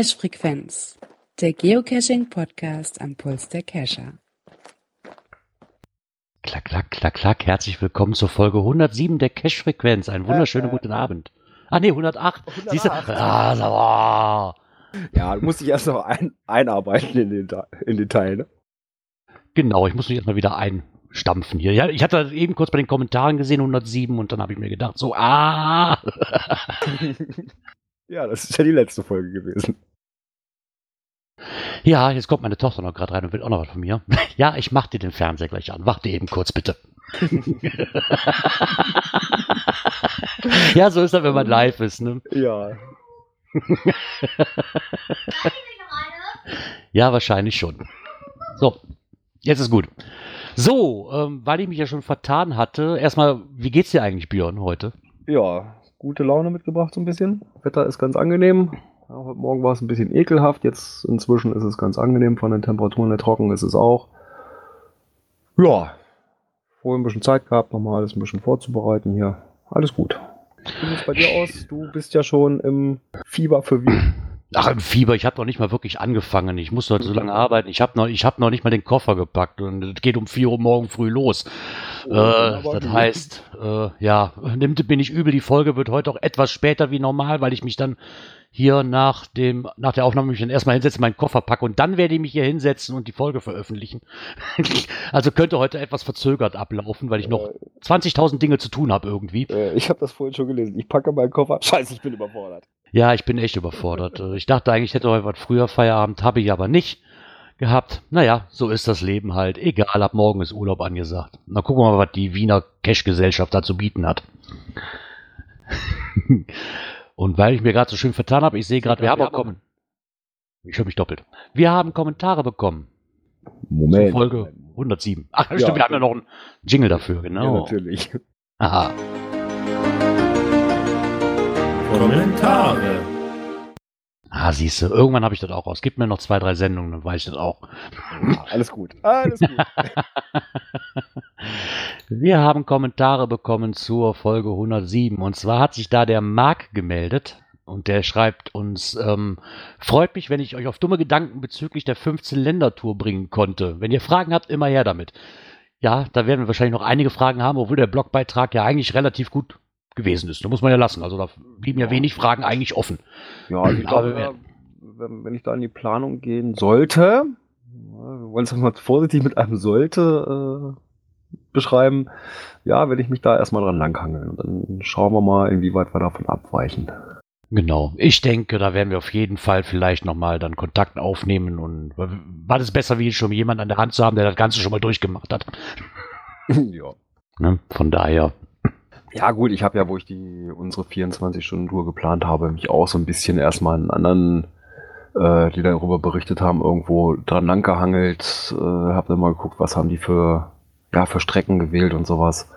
Cache Frequenz, der Geocaching-Podcast am Puls der Cacher. Klack, klack, klack, klack. Herzlich willkommen zur Folge 107 der Cache Frequenz. Einen wunderschönen Äh, äh. guten Abend. Ah, nee, 108. 108. Siehst du? Ah, so, oh. Ja, du musst dich erst noch ein, einarbeiten in den, in den Teil, ne? Genau, ich muss mich erstmal wieder einstampfen hier. Ja, ich hatte eben kurz bei den Kommentaren gesehen, 107, und dann habe ich mir gedacht, so, ah. Ja, das ist ja die letzte Folge gewesen. Ja, jetzt kommt meine Tochter noch gerade rein und will auch noch was von mir. Ja, ich mach dir den Fernseher gleich an. Warte eben kurz, bitte. ja, so ist das, wenn man live ist, ne? Ja. Ja, wahrscheinlich schon. So, jetzt ist gut. So, ähm, weil ich mich ja schon vertan hatte, erstmal, wie geht's dir eigentlich, Björn, heute? Ja, gute Laune mitgebracht so ein bisschen. Wetter ist ganz angenehm. Ja, heute Morgen war es ein bisschen ekelhaft. Jetzt inzwischen ist es ganz angenehm. Von den Temperaturen her trocken ist es auch. Ja. Vorhin ein bisschen Zeit gehabt, nochmal alles ein bisschen vorzubereiten hier. Alles gut. Wie sieht's bei dir aus? Du bist ja schon im Fieber für Wien. Ach, im Fieber, ich habe noch nicht mal wirklich angefangen. Ich musste heute so lange arbeiten. Ich habe noch, ich hab noch nicht mal den Koffer gepackt und es geht um 4 Uhr morgen früh los. Oh, äh, das heißt, äh, ja, nimmt mir nicht übel. Die Folge wird heute auch etwas später wie normal, weil ich mich dann hier nach dem, nach der Aufnahme mich dann erstmal hinsetze, meinen Koffer packe und dann werde ich mich hier hinsetzen und die Folge veröffentlichen. also könnte heute etwas verzögert ablaufen, weil ich noch 20.000 Dinge zu tun habe irgendwie. Äh, ich habe das vorhin schon gelesen. Ich packe meinen Koffer. Scheiße, ich bin überfordert. Ja, ich bin echt überfordert. Äh, Ich dachte eigentlich, ich hätte heute was früher Feierabend, habe ich aber nicht gehabt. Naja, so ist das Leben halt. Egal, ab morgen ist Urlaub angesagt. Na gucken wir mal, was die Wiener Cash-Gesellschaft da zu bieten hat. Und weil ich mir gerade so schön vertan habe, ich sehe gerade, wir haben auch kommen. Ich höre mich doppelt. Wir haben Kommentare bekommen. Moment. Zur Folge 107. Ach, Ja, stimmt, wir haben ja noch einen Jingle dafür, Ja, genau. natürlich. Aha. Kommentare. Ah, siehst du, irgendwann habe ich das auch raus. Gib mir noch zwei, drei Sendungen, dann weiß ich das auch. Ja, alles gut. Alles gut. Wir haben Kommentare bekommen zur Folge 107. Und zwar hat sich da der Marc gemeldet. Und der schreibt uns, ähm, freut mich, wenn ich euch auf dumme Gedanken bezüglich der 15-Länder-Tour bringen konnte. Wenn ihr Fragen habt, immer her damit. Ja, da werden wir wahrscheinlich noch einige Fragen haben, obwohl der Blogbeitrag ja eigentlich relativ gut gewesen ist. Da muss man ja lassen. Also da blieben ja wenig Fragen eigentlich offen. Ja, also ich glaube, ja, wenn, wenn ich da in die Planung gehen sollte, ja, wir wollen es mal vorsichtig mit einem sollte äh, beschreiben, ja, werde ich mich da erstmal dran langhangeln und dann schauen wir mal, inwieweit wir davon abweichen. Genau. Ich denke, da werden wir auf jeden Fall vielleicht nochmal dann Kontakt aufnehmen und war das besser, wie schon jemand an der Hand zu haben, der das Ganze schon mal durchgemacht hat. ja. Ne? Von daher. Ja, gut, ich habe ja, wo ich die unsere 24-Stunden-Tour geplant habe, mich auch so ein bisschen erstmal an anderen, äh, die darüber berichtet haben, irgendwo dran langgehangelt, äh, habe dann mal geguckt, was haben die für, ja, für Strecken gewählt und sowas.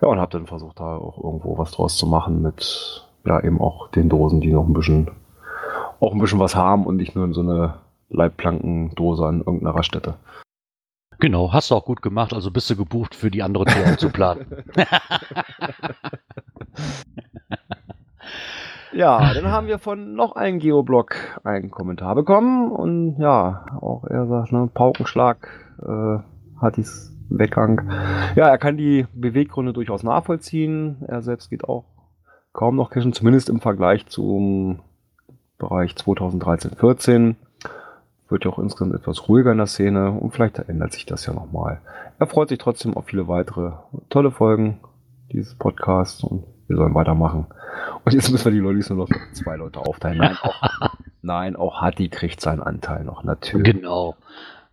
Ja, und habe dann versucht, da auch irgendwo was draus zu machen mit, ja, eben auch den Dosen, die noch ein bisschen, auch ein bisschen was haben und nicht nur in so eine Leitplankendose an irgendeiner Raststätte. Genau, hast du auch gut gemacht, also bist du gebucht für die andere Tour zu planen. Ja, dann haben wir von noch einem Geoblog einen Kommentar bekommen und ja, auch er sagt, ne, Paukenschlag äh, hat dies Weggang. Ja, er kann die Beweggründe durchaus nachvollziehen. Er selbst geht auch kaum noch cashen, zumindest im Vergleich zum Bereich 2013-14. Wird ja auch insgesamt etwas ruhiger in der Szene und vielleicht ändert sich das ja nochmal. Er freut sich trotzdem auf viele weitere tolle Folgen dieses Podcasts und wir sollen weitermachen. Und jetzt müssen wir die Lollis nur noch zwei Leute aufteilen. Nein, auch, nein, auch Hatti kriegt seinen Anteil noch, natürlich. genau.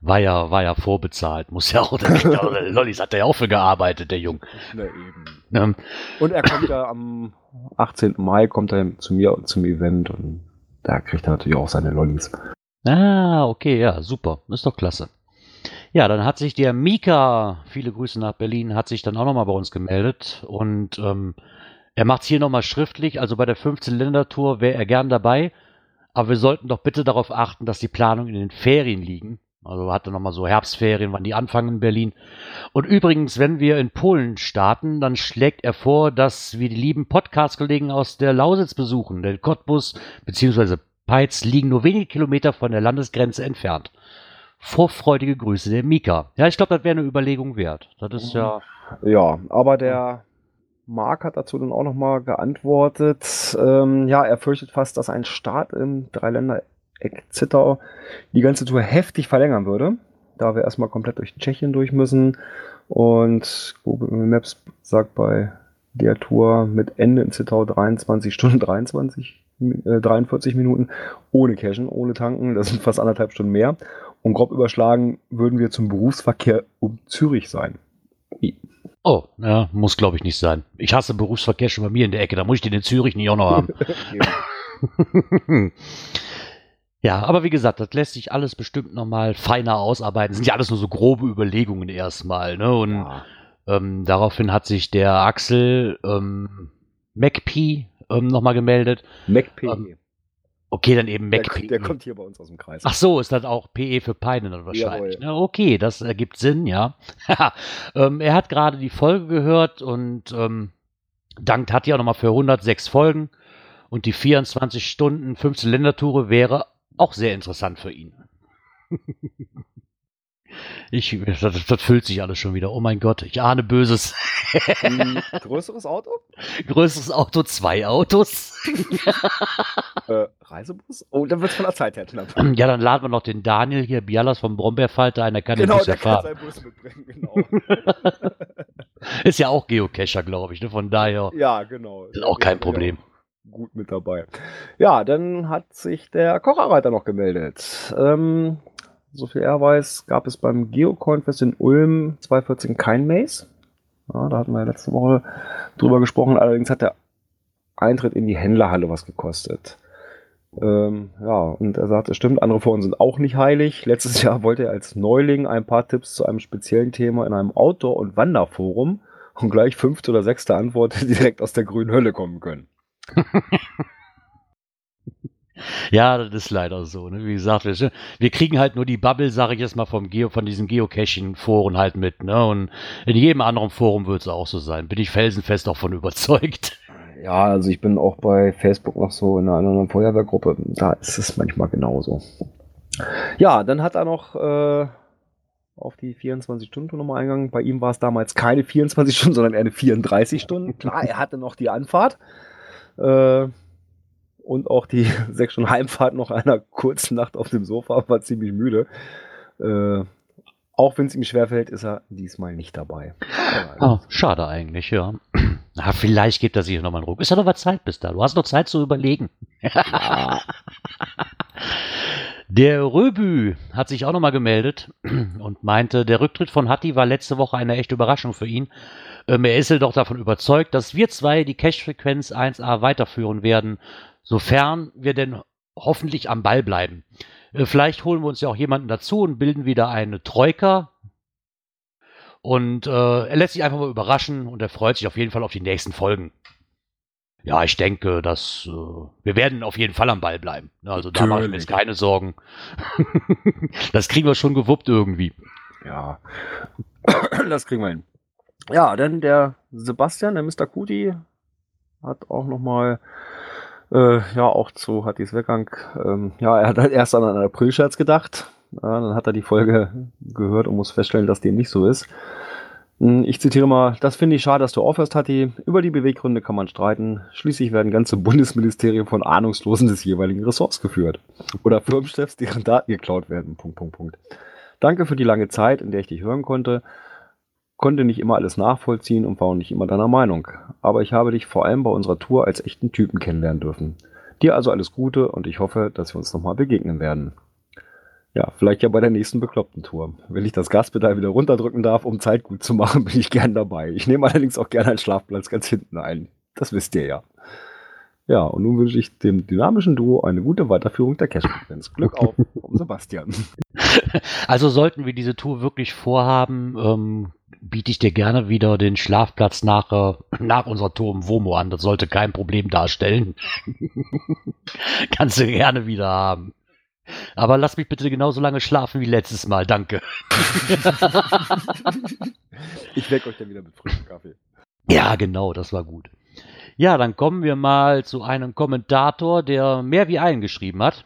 War ja, war ja vorbezahlt, muss ja auch. Der Lollis hat er ja auch für gearbeitet, der Jung. Na eben. Ähm, Und er kommt ja am 18. Mai kommt er zu mir zum Event und da kriegt er natürlich auch seine Lollis. Ah, okay, ja, super. Ist doch klasse. Ja, dann hat sich der Mika, viele Grüße nach Berlin, hat sich dann auch nochmal bei uns gemeldet und ähm, er macht es hier nochmal schriftlich, also bei der 15-Länder-Tour wäre er gern dabei, aber wir sollten doch bitte darauf achten, dass die Planungen in den Ferien liegen. Also hatte nochmal so Herbstferien, wann die anfangen in Berlin. Und übrigens, wenn wir in Polen starten, dann schlägt er vor, dass wir die lieben Podcast-Kollegen aus der Lausitz besuchen, der Cottbus, beziehungsweise Peitz liegen nur wenige Kilometer von der Landesgrenze entfernt. Vorfreudige Grüße der Mika. Ja, ich glaube, das wäre eine Überlegung wert. Das ist ja. Ja, aber der Mark hat dazu dann auch nochmal geantwortet. Ähm, ja, er fürchtet fast, dass ein Start im Dreiländereck Zittau die ganze Tour heftig verlängern würde, da wir erstmal komplett durch Tschechien durch müssen. Und Google Maps sagt bei der Tour mit Ende in Zittau 23 Stunden 23, äh, 43 Minuten ohne Cashen, ohne Tanken. Das sind fast anderthalb Stunden mehr. Und grob überschlagen würden wir zum Berufsverkehr um Zürich sein. Oh, ja, muss glaube ich nicht sein. Ich hasse Berufsverkehr schon bei mir in der Ecke. Da muss ich den in Zürich nicht auch noch haben. ja, aber wie gesagt, das lässt sich alles bestimmt nochmal feiner ausarbeiten. Das sind ja alles nur so grobe Überlegungen erstmal. Ne? Und ja. ähm, daraufhin hat sich der Axel ähm, MacP ähm, nochmal gemeldet. MacP. Ähm, Okay, dann eben Mac. Der, der, kommt hier bei uns aus dem Kreis. Ach so, ist das auch PE für Peine dann wahrscheinlich. Ne? Okay, das ergibt Sinn, ja. ähm, er hat gerade die Folge gehört und ähm, dankt hat ja nochmal für 106 Folgen und die 24 Stunden 15 Ländertour wäre auch sehr interessant für ihn. Ich, das, das, füllt sich alles schon wieder. Oh mein Gott, ich ahne Böses. Hm, größeres Auto? Größeres Auto, zwei Autos. äh, Reisebus? Oh, dann wird es von der Zeit her knapp. Ja, dann laden wir noch den Daniel hier, Bialas vom Brombeerfalter ein, der kann genau, den Bus der erfahren. Kann seinen Bus mitbringen, genau. Ist ja auch Geocacher, glaube ich, ne? von daher. Ja, genau. Ist auch kein Problem. Gut mit dabei. Ja, dann hat sich der Kocherreiter noch gemeldet. Ähm, so viel er weiß, gab es beim Geocoin-Fest in Ulm 2014 kein Maze. Ja, da hatten wir letzte Woche drüber gesprochen. Allerdings hat der Eintritt in die Händlerhalle was gekostet. Ähm, ja, und er sagt, es stimmt, andere Foren sind auch nicht heilig. Letztes Jahr wollte er als Neuling ein paar Tipps zu einem speziellen Thema in einem Outdoor- und Wanderforum und gleich fünfte oder sechste Antwort direkt aus der grünen Hölle kommen können. Ja, das ist leider so. Ne? Wie gesagt, wir, wir, kriegen halt nur die Bubble, sage ich jetzt mal, vom Geo, von diesen Geocaching-Foren halt mit. Ne? Und in jedem anderen Forum wird es auch so sein. Bin ich felsenfest davon überzeugt. Ja, also ich bin auch bei Facebook noch so in einer anderen Feuerwehrgruppe. Da ist es manchmal genauso. Ja, dann hat er noch äh, auf die 24-Stunden-Tour nochmal eingegangen. Bei ihm war es damals keine 24 Stunden, sondern eher eine 34 Stunden. Klar, er hatte noch die Anfahrt. Äh, und auch die sechs Stunden Heimfahrt noch einer kurzen Nacht auf dem Sofa war ziemlich müde. Äh, auch wenn es ihm schwerfällt, ist er diesmal nicht dabei. Oh, schade eigentlich, ja. Na, vielleicht gibt er sich nochmal einen Ruck. Ist ja noch was Zeit bis da. Du hast noch Zeit zu überlegen. Ja. Der Röbü hat sich auch nochmal gemeldet und meinte, der Rücktritt von Hatti war letzte Woche eine echte Überraschung für ihn. Ähm, er ist doch davon überzeugt, dass wir zwei die Cache-Frequenz 1a weiterführen werden sofern wir denn hoffentlich am Ball bleiben. Äh, vielleicht holen wir uns ja auch jemanden dazu und bilden wieder eine Troika. Und äh, er lässt sich einfach mal überraschen und er freut sich auf jeden Fall auf die nächsten Folgen. Ja, ich denke, dass äh, wir werden auf jeden Fall am Ball bleiben. Also da mache ich mir jetzt keine Sorgen. das kriegen wir schon gewuppt irgendwie. Ja, das kriegen wir hin. Ja, denn der Sebastian, der Mr. Kuti, hat auch noch mal äh, ja, auch zu Hattis Weggang. Ähm, ja, er hat halt erst an einen April-Scherz gedacht. Ja, dann hat er die Folge gehört und muss feststellen, dass dem nicht so ist. Hm, ich zitiere mal, das finde ich schade, dass du aufhörst, Hatti. Über die Beweggründe kann man streiten. Schließlich werden ganze Bundesministerien von Ahnungslosen des jeweiligen Ressorts geführt. Oder Firmenchefs, deren Daten geklaut werden. Punkt, Punkt, Punkt. Danke für die lange Zeit, in der ich dich hören konnte konnte nicht immer alles nachvollziehen und war auch nicht immer deiner Meinung. Aber ich habe dich vor allem bei unserer Tour als echten Typen kennenlernen dürfen. Dir also alles Gute und ich hoffe, dass wir uns nochmal begegnen werden. Ja, vielleicht ja bei der nächsten bekloppten Tour. Wenn ich das Gaspedal wieder runterdrücken darf, um Zeit gut zu machen, bin ich gern dabei. Ich nehme allerdings auch gerne einen Schlafplatz ganz hinten ein. Das wisst ihr ja. Ja, und nun wünsche ich dem dynamischen Duo eine gute Weiterführung der Cash-Frequenz. Glück auf, um Sebastian. Also sollten wir diese Tour wirklich vorhaben, ähm, biete ich dir gerne wieder den Schlafplatz nach, äh, nach unserer Tour im Womo an. Das sollte kein Problem darstellen. Kannst du gerne wieder haben. Aber lass mich bitte genauso lange schlafen wie letztes Mal, danke. ich wecke euch dann wieder mit frischem Kaffee. Ja, genau, das war gut. Ja, dann kommen wir mal zu einem Kommentator, der mehr wie einen geschrieben hat.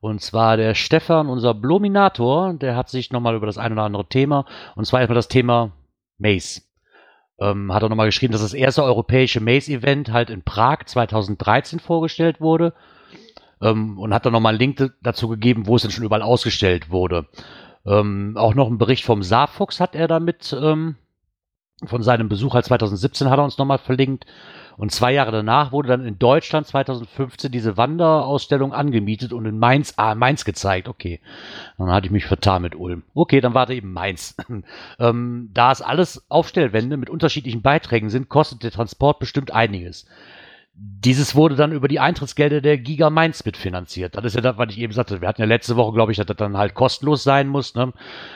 Und zwar der Stefan, unser Blominator, der hat sich nochmal über das ein oder andere Thema, und zwar erstmal das Thema Mace. Ähm, hat er nochmal geschrieben, dass das erste europäische Mace-Event halt in Prag 2013 vorgestellt wurde. Ähm, und hat dann nochmal einen Link dazu gegeben, wo es denn schon überall ausgestellt wurde. Ähm, auch noch ein Bericht vom Saarfuchs hat er damit ähm, von seinem Besuch halt 2017 hat er uns nochmal verlinkt. Und zwei Jahre danach wurde dann in Deutschland 2015 diese Wanderausstellung angemietet und in Mainz, ah, Mainz gezeigt. Okay. Dann hatte ich mich vertan mit Ulm. Okay, dann war da eben Mainz. ähm, da es alles Aufstellwände mit unterschiedlichen Beiträgen sind, kostet der Transport bestimmt einiges. Dieses wurde dann über die Eintrittsgelder der Giga Mainz mitfinanziert. Das ist ja das, was ich eben sagte. Wir hatten ja letzte Woche, glaube ich, dass das dann halt kostenlos sein muss. Ne?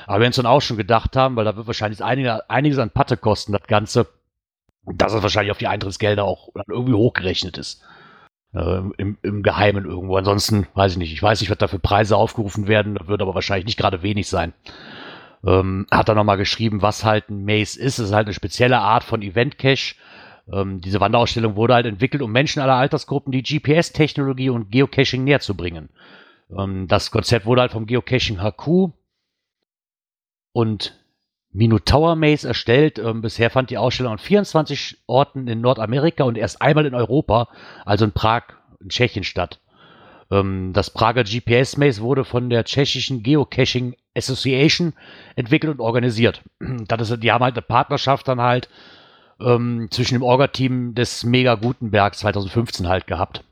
Aber wir uns dann auch schon gedacht haben, weil da wird wahrscheinlich einige, einiges an Patte kosten, das Ganze, dass es wahrscheinlich auf die Eintrittsgelder auch irgendwie hochgerechnet ist. Äh, im, Im Geheimen irgendwo. Ansonsten weiß ich nicht. Ich weiß nicht, was da für Preise aufgerufen werden. Das wird aber wahrscheinlich nicht gerade wenig sein. Ähm, hat er nochmal geschrieben, was halt ein Maze ist. Es ist halt eine spezielle Art von Event-Cache ähm, diese Wanderausstellung wurde halt entwickelt, um Menschen aller Altersgruppen die GPS-Technologie und Geocaching näher zu bringen. Ähm, das Konzept wurde halt vom Geocaching HQ und Minotaur Maze erstellt. Ähm, bisher fand die Ausstellung an 24 Orten in Nordamerika und erst einmal in Europa, also in Prag, in Tschechien statt. Ähm, das Prager GPS Maze wurde von der tschechischen Geocaching Association entwickelt und organisiert. Das ist, die haben halt eine Partnerschaft dann halt ähm, zwischen dem Orga-Team des Mega Gutenberg 2015 halt gehabt.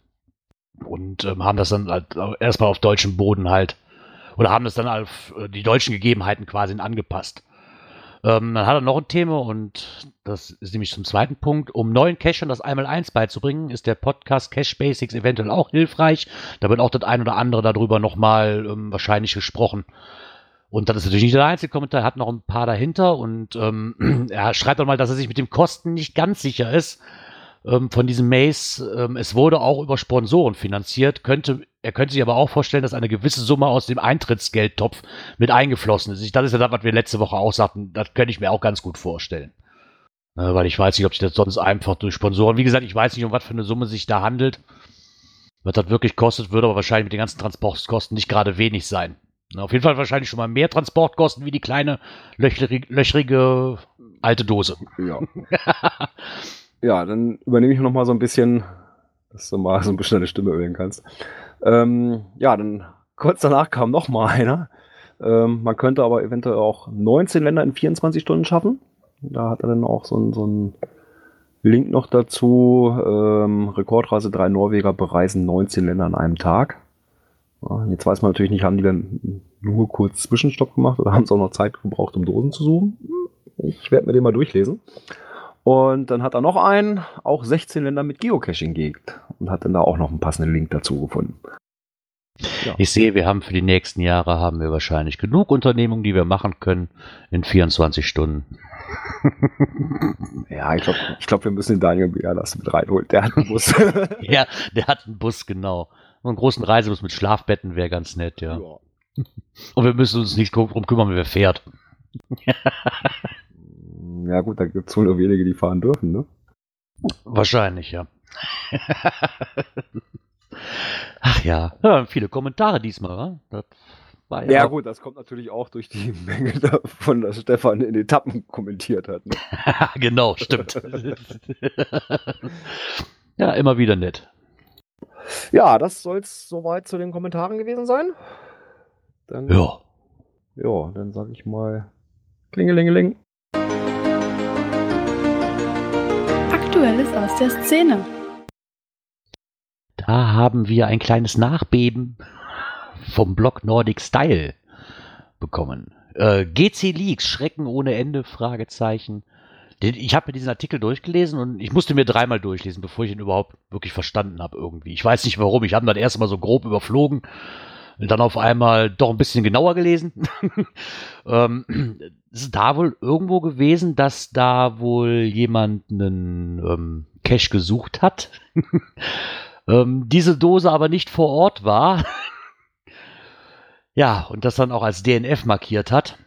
Und ähm, haben das dann halt erstmal auf deutschem Boden halt, oder haben das dann auf äh, die deutschen Gegebenheiten quasi angepasst. Ähm, dann hat er noch ein Thema und das ist nämlich zum zweiten Punkt. Um neuen Cachern das einmal eins beizubringen, ist der Podcast Cache Basics eventuell auch hilfreich. Da wird auch das ein oder andere darüber nochmal ähm, wahrscheinlich gesprochen. Und das ist natürlich nicht der einzige Kommentar, hat noch ein paar dahinter und ähm, er schreibt auch mal, dass er sich mit dem Kosten nicht ganz sicher ist ähm, von diesem Maze. Ähm, es wurde auch über Sponsoren finanziert. Könnte, er könnte sich aber auch vorstellen, dass eine gewisse Summe aus dem Eintrittsgeldtopf mit eingeflossen ist. Das ist ja das, was wir letzte Woche auch sagten. Das könnte ich mir auch ganz gut vorstellen. Äh, weil ich weiß nicht, ob sich das sonst einfach durch Sponsoren, wie gesagt, ich weiß nicht, um was für eine Summe sich da handelt. Was das wirklich kostet, würde aber wahrscheinlich mit den ganzen Transportkosten nicht gerade wenig sein. Auf jeden Fall wahrscheinlich schon mal mehr Transportkosten wie die kleine löchrige, löchrige alte Dose. Ja. ja, dann übernehme ich noch mal so ein bisschen, dass du mal so ein bisschen deine Stimme ölen kannst. Ähm, ja, dann kurz danach kam noch mal einer. Ähm, man könnte aber eventuell auch 19 Länder in 24 Stunden schaffen. Da hat er dann auch so ein, so ein Link noch dazu. Ähm, Rekordreise drei Norweger bereisen 19 Länder an einem Tag. Jetzt weiß man natürlich nicht, haben die dann nur kurz Zwischenstopp gemacht oder haben sie auch noch Zeit gebraucht, um Dosen zu suchen? Ich werde mir den mal durchlesen. Und dann hat er noch einen, auch 16 Länder mit Geocaching gegend und hat dann da auch noch einen passenden Link dazu gefunden. Ja. Ich sehe, wir haben für die nächsten Jahre haben wir wahrscheinlich genug Unternehmungen, die wir machen können in 24 Stunden. ja, ich glaube, ich glaub, wir müssen den Daniel Bialas mit reinholen. Der hat einen Bus. ja, der hat einen Bus, genau einen großen Reisebus mit Schlafbetten wäre ganz nett, ja. ja. Und wir müssen uns nicht darum kümmern, wie wer fährt. ja gut, da gibt es wohl nur wenige, die fahren dürfen, ne? Wahrscheinlich, ja. Ach ja. ja, viele Kommentare diesmal. Ja, ja, ja, gut, das kommt natürlich auch durch die Menge davon, dass Stefan in Etappen kommentiert hat. Ne? genau, stimmt. ja, immer wieder nett. Ja, das soll es soweit zu den Kommentaren gewesen sein. Dann, ja. Ja, dann sage ich mal Klingelingeling. Aktuelles aus der Szene. Da haben wir ein kleines Nachbeben vom Blog Nordic Style bekommen. Äh, GC Leaks, Schrecken ohne Ende, Fragezeichen. Ich habe mir diesen Artikel durchgelesen und ich musste mir dreimal durchlesen, bevor ich ihn überhaupt wirklich verstanden habe irgendwie. Ich weiß nicht warum. Ich habe ihn dann erst mal so grob überflogen und dann auf einmal doch ein bisschen genauer gelesen. ähm, es ist da wohl irgendwo gewesen, dass da wohl jemand einen ähm, Cache gesucht hat. ähm, diese Dose aber nicht vor Ort war. ja, und das dann auch als DNF markiert hat.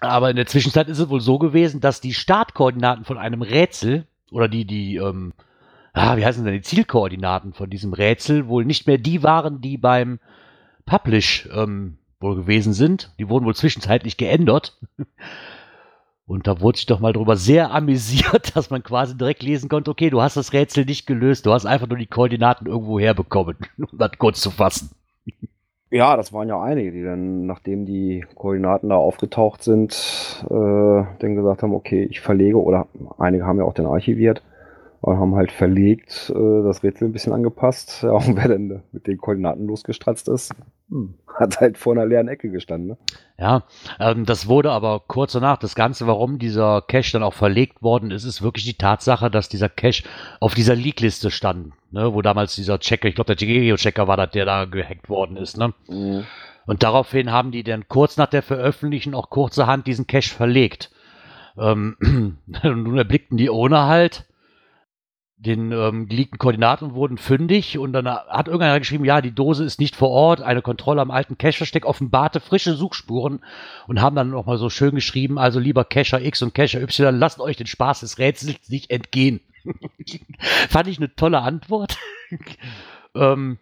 Aber in der Zwischenzeit ist es wohl so gewesen, dass die Startkoordinaten von einem Rätsel oder die, die, ähm, ah, wie heißen denn die Zielkoordinaten von diesem Rätsel wohl nicht mehr die waren, die beim Publish ähm, wohl gewesen sind. Die wurden wohl zwischenzeitlich geändert. Und da wurde sich doch mal drüber sehr amüsiert, dass man quasi direkt lesen konnte, okay, du hast das Rätsel nicht gelöst, du hast einfach nur die Koordinaten irgendwo herbekommen, um das kurz zu fassen. Ja, das waren ja einige, die dann, nachdem die Koordinaten da aufgetaucht sind, äh, dann gesagt haben, okay, ich verlege, oder einige haben ja auch dann archiviert und haben halt verlegt, äh, das Rätsel ein bisschen angepasst. Ja, wer denn mit den Koordinaten losgestratzt ist, hm, hat halt vor einer leeren Ecke gestanden. Ne? Ja, ähm, das wurde aber kurz danach, das Ganze, warum dieser Cache dann auch verlegt worden ist, ist wirklich die Tatsache, dass dieser Cache auf dieser League-Liste stand, ne, wo damals dieser Checker, ich glaube der Geo-Checker war das, der da gehackt worden ist. Ne? Mhm. Und daraufhin haben die dann kurz nach der Veröffentlichung auch kurzerhand diesen Cache verlegt. Ähm, nun erblickten die ohne halt, den ähm, geleakten Koordinaten wurden fündig und dann hat irgendeiner geschrieben, ja, die Dose ist nicht vor Ort, eine Kontrolle am alten Cache-Versteck offenbarte frische Suchspuren und haben dann nochmal so schön geschrieben, also lieber Cacher X und Cacher Y, lasst euch den Spaß des Rätsels nicht entgehen. Fand ich eine tolle Antwort. ähm,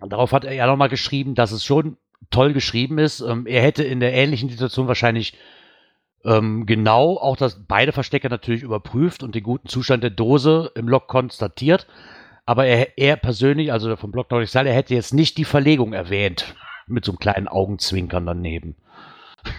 darauf hat er ja nochmal geschrieben, dass es schon toll geschrieben ist. Ähm, er hätte in der ähnlichen Situation wahrscheinlich ähm, genau auch das beide Verstecker natürlich überprüft und den guten Zustand der Dose im Log konstatiert. Aber er, er persönlich, also vom Blog Nordixal, er hätte jetzt nicht die Verlegung erwähnt. Mit so einem kleinen Augenzwinkern daneben.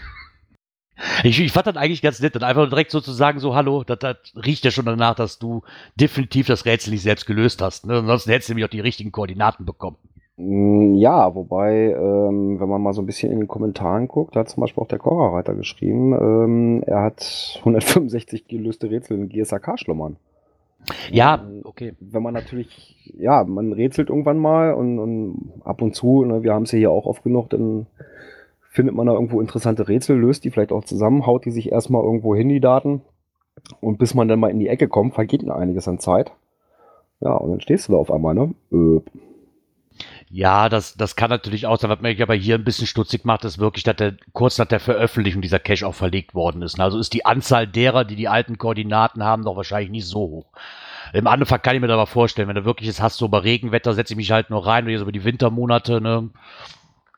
Ich, ich, fand das eigentlich ganz nett, dann einfach direkt sozusagen so, hallo, das, das, riecht ja schon danach, dass du definitiv das Rätsel nicht selbst gelöst hast. Ne? Ansonsten hättest du nämlich auch die richtigen Koordinaten bekommen. Mm, ja, wobei, ähm, wenn man mal so ein bisschen in den Kommentaren guckt, hat zum Beispiel auch der Kocherreiter geschrieben, ähm, er hat 165 gelöste Rätsel in GSAK schlummern. Ja, ähm, okay. Wenn man natürlich, ja, man rätselt irgendwann mal und, und ab und zu, ne, wir haben es ja hier auch oft genug, dann findet man da irgendwo interessante Rätsel, löst die vielleicht auch zusammen, haut die sich erstmal irgendwo hin, die Daten. Und bis man dann mal in die Ecke kommt, vergeht einiges an Zeit. Ja, und dann stehst du da auf einmal, ne? Äh, ja, das, das kann natürlich auch sein. Was mich aber hier ein bisschen stutzig macht, ist wirklich, dass der kurz nach der Veröffentlichung dieser Cache auch verlegt worden ist. Also ist die Anzahl derer, die die alten Koordinaten haben, doch wahrscheinlich nicht so hoch. Im Fall kann ich mir da mal vorstellen, wenn du wirklich es hast, so bei Regenwetter setze ich mich halt nur rein, oder jetzt über die Wintermonate, ne,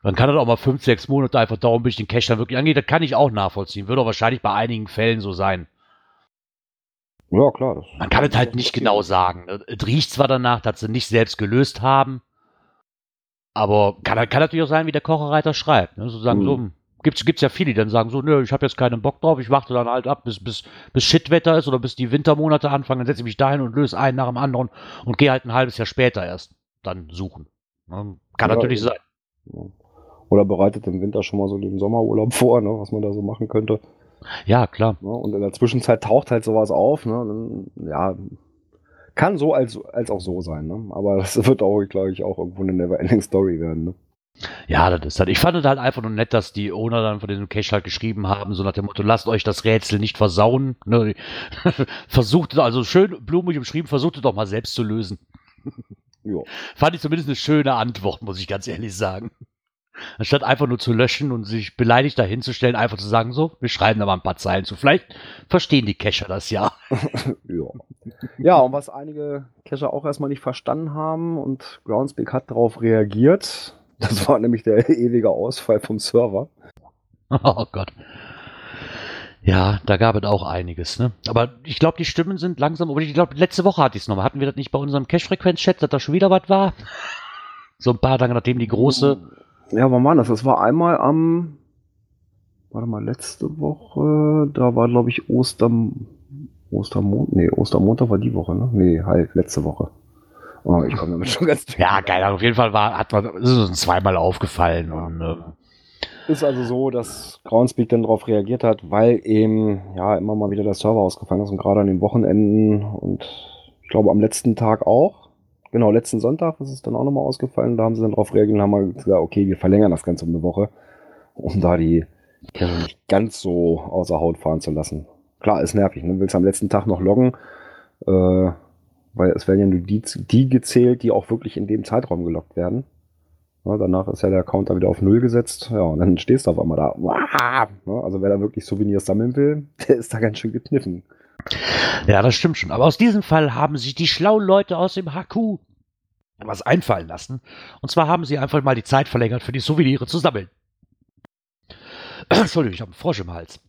dann kann das auch mal fünf, sechs Monate einfach dauern, bis ich den Cache dann wirklich angehe. Das kann ich auch nachvollziehen. Würde auch wahrscheinlich bei einigen Fällen so sein. Ja, klar. Man kann es halt nicht genau sagen. Es riecht zwar danach, dass sie nicht selbst gelöst haben, aber kann, kann natürlich auch sein, wie der Kocherreiter schreibt. Ne? So sagen, mhm. so, gibt's, gibt's ja viele, die dann sagen so, nö, ich habe jetzt keinen Bock drauf, ich warte dann halt ab, bis, bis, bis Shitwetter ist oder bis die Wintermonate anfangen, dann setze ich mich dahin und löse einen nach dem anderen und gehe halt ein halbes Jahr später erst dann suchen. Ne? Kann ja, natürlich sein. Oder bereitet im Winter schon mal so den Sommerurlaub vor, ne, was man da so machen könnte. Ja, klar. Ne? Und in der Zwischenzeit taucht halt sowas auf. Ne? Dann, ja, kann so als, als auch so sein, ne? Aber das wird auch, glaube ich, auch irgendwo eine Neverending Story werden, ne? Ja, das ist halt. Ich fand es halt einfach nur nett, dass die Owner dann von diesem Cache halt geschrieben haben, so nach dem Motto, lasst euch das Rätsel nicht versauen. Ne? versucht, also schön blumig umschrieben, versucht es doch mal selbst zu lösen. ja. Fand ich zumindest eine schöne Antwort, muss ich ganz ehrlich sagen. Anstatt einfach nur zu löschen und sich beleidigt dahinzustellen, einfach zu sagen, so, wir schreiben da mal ein paar Zeilen zu. Vielleicht verstehen die Cacher das ja. ja. Ja, und was einige Cacher auch erstmal nicht verstanden haben und Groundspeak hat darauf reagiert, das war nämlich der ewige Ausfall vom Server. Oh Gott. Ja, da gab es auch einiges, ne? Aber ich glaube, die Stimmen sind langsam, aber ich glaube, letzte Woche hatte ich es nochmal. Hatten wir das nicht bei unserem Cache-Frequenz-Chat, dass da schon wieder was war? So ein paar Tage nachdem die große ja, wann war das? Das war einmal am, warte mal, letzte Woche, da war glaube ich Ostern, Ostermond, nee, Ostermontag war die Woche, ne? Nee, halt, letzte Woche. Oh, ich komme damit schon ganz Ja, geil, auf jeden Fall war, hat man, ist uns zweimal aufgefallen und, äh, ist also so, dass Groundspeak dann darauf reagiert hat, weil eben ja immer mal wieder der Server ausgefallen ist und gerade an den Wochenenden und ich glaube am letzten Tag auch. Genau, letzten Sonntag ist es dann auch nochmal ausgefallen. Da haben sie dann darauf reagiert und haben mal gesagt, okay, wir verlängern das Ganze um eine Woche, um da die nicht ganz so außer Haut fahren zu lassen. Klar, ist nervig. Ne? Willst am letzten Tag noch loggen, äh, weil es werden ja nur die, die gezählt, die auch wirklich in dem Zeitraum gelockt werden. Ja, danach ist ja der dann wieder auf Null gesetzt. Ja, und dann stehst du auf einmal da. Ja, also wer da wirklich Souvenirs sammeln will, der ist da ganz schön gekniffen. Ja, das stimmt schon. Aber aus diesem Fall haben sich die schlauen Leute aus dem HQ was einfallen lassen. Und zwar haben sie einfach mal die Zeit verlängert, für die Souvenire zu sammeln. Entschuldigung, ich habe einen Frosch im Hals.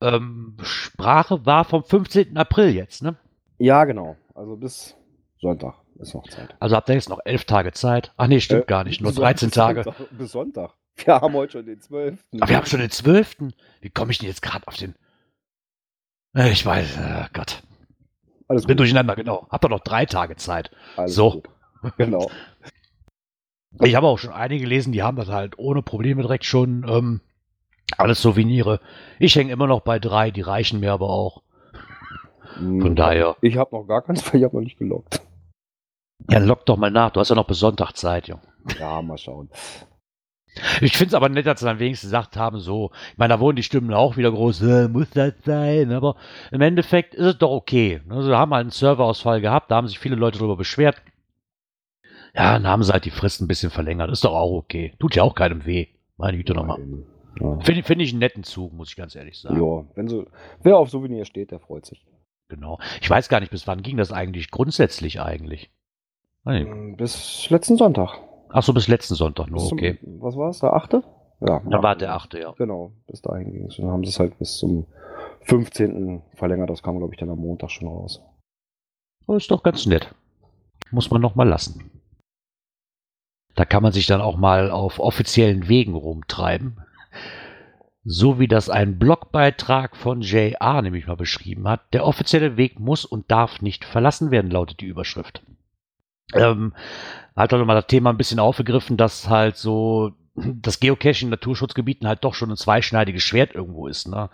Ähm, Sprache war vom 15. April jetzt, ne? Ja, genau. Also bis Sonntag ist noch Zeit. Also habt ihr jetzt noch elf Tage Zeit? Ach nee, stimmt Äh, gar nicht. Nur bis 13 Tage. Sonntag, bis Sonntag. Wir haben heute schon den 12. Aber wir haben schon den 12. Wie komme ich denn jetzt gerade auf den. Äh, Ich weiß, äh, Gott. Alles Bin gut. durcheinander, genau. Habt ihr noch drei Tage Zeit. Alles so. Gut. Genau. Ich habe auch schon einige gelesen, die haben das halt ohne Probleme direkt schon ähm, alles Souvenire. Ich hänge immer noch bei drei, die reichen mir aber auch. Von Hm, daher. Ich habe noch gar keins, weil ich habe noch nicht gelockt. Ja, lock doch mal nach. Du hast ja noch bis Sonntag Zeit, Junge. Ja, mal schauen. Ich finde es aber nett, dass sie dann wenigstens gesagt haben, so, ich meine, da wurden die Stimmen auch wieder groß, äh, muss das sein, aber im Endeffekt ist es doch okay. Also, wir haben halt einen Serverausfall gehabt, da haben sich viele Leute darüber beschwert. Ja, dann haben sie halt die Frist ein bisschen verlängert, ist doch auch okay. Tut ja auch keinem weh. Meine Güte nochmal. Ja. Finde find ich einen netten Zug, muss ich ganz ehrlich sagen. ja, wenn so, wer auf Souvenir steht, der freut sich. Genau. Ich weiß gar nicht, bis wann ging das eigentlich grundsätzlich eigentlich? Nein. Hm, Bis letzten Sonntag. Ach so, bis letzten Sonntag nur, zum- okay. Was war es, der 8.? Ja. Dann war der achte, ja. Genau, bis dahin ging es. Dann haben sie es halt bis zum 15. verlängert. Das kam, glaube ich, dann am Montag schon raus. Oh, ist doch ganz nett. Muss man noch mal lassen. Da kann man sich dann auch mal auf offiziellen Wegen rumtreiben. So wie das ein Blogbeitrag von JR nämlich mal beschrieben hat. Der offizielle Weg muss und darf nicht verlassen werden, lautet die Überschrift. Ähm, hat er mal das Thema ein bisschen aufgegriffen, dass halt so das Geocaching in Naturschutzgebieten halt doch schon ein zweischneidiges Schwert irgendwo ist. Ne?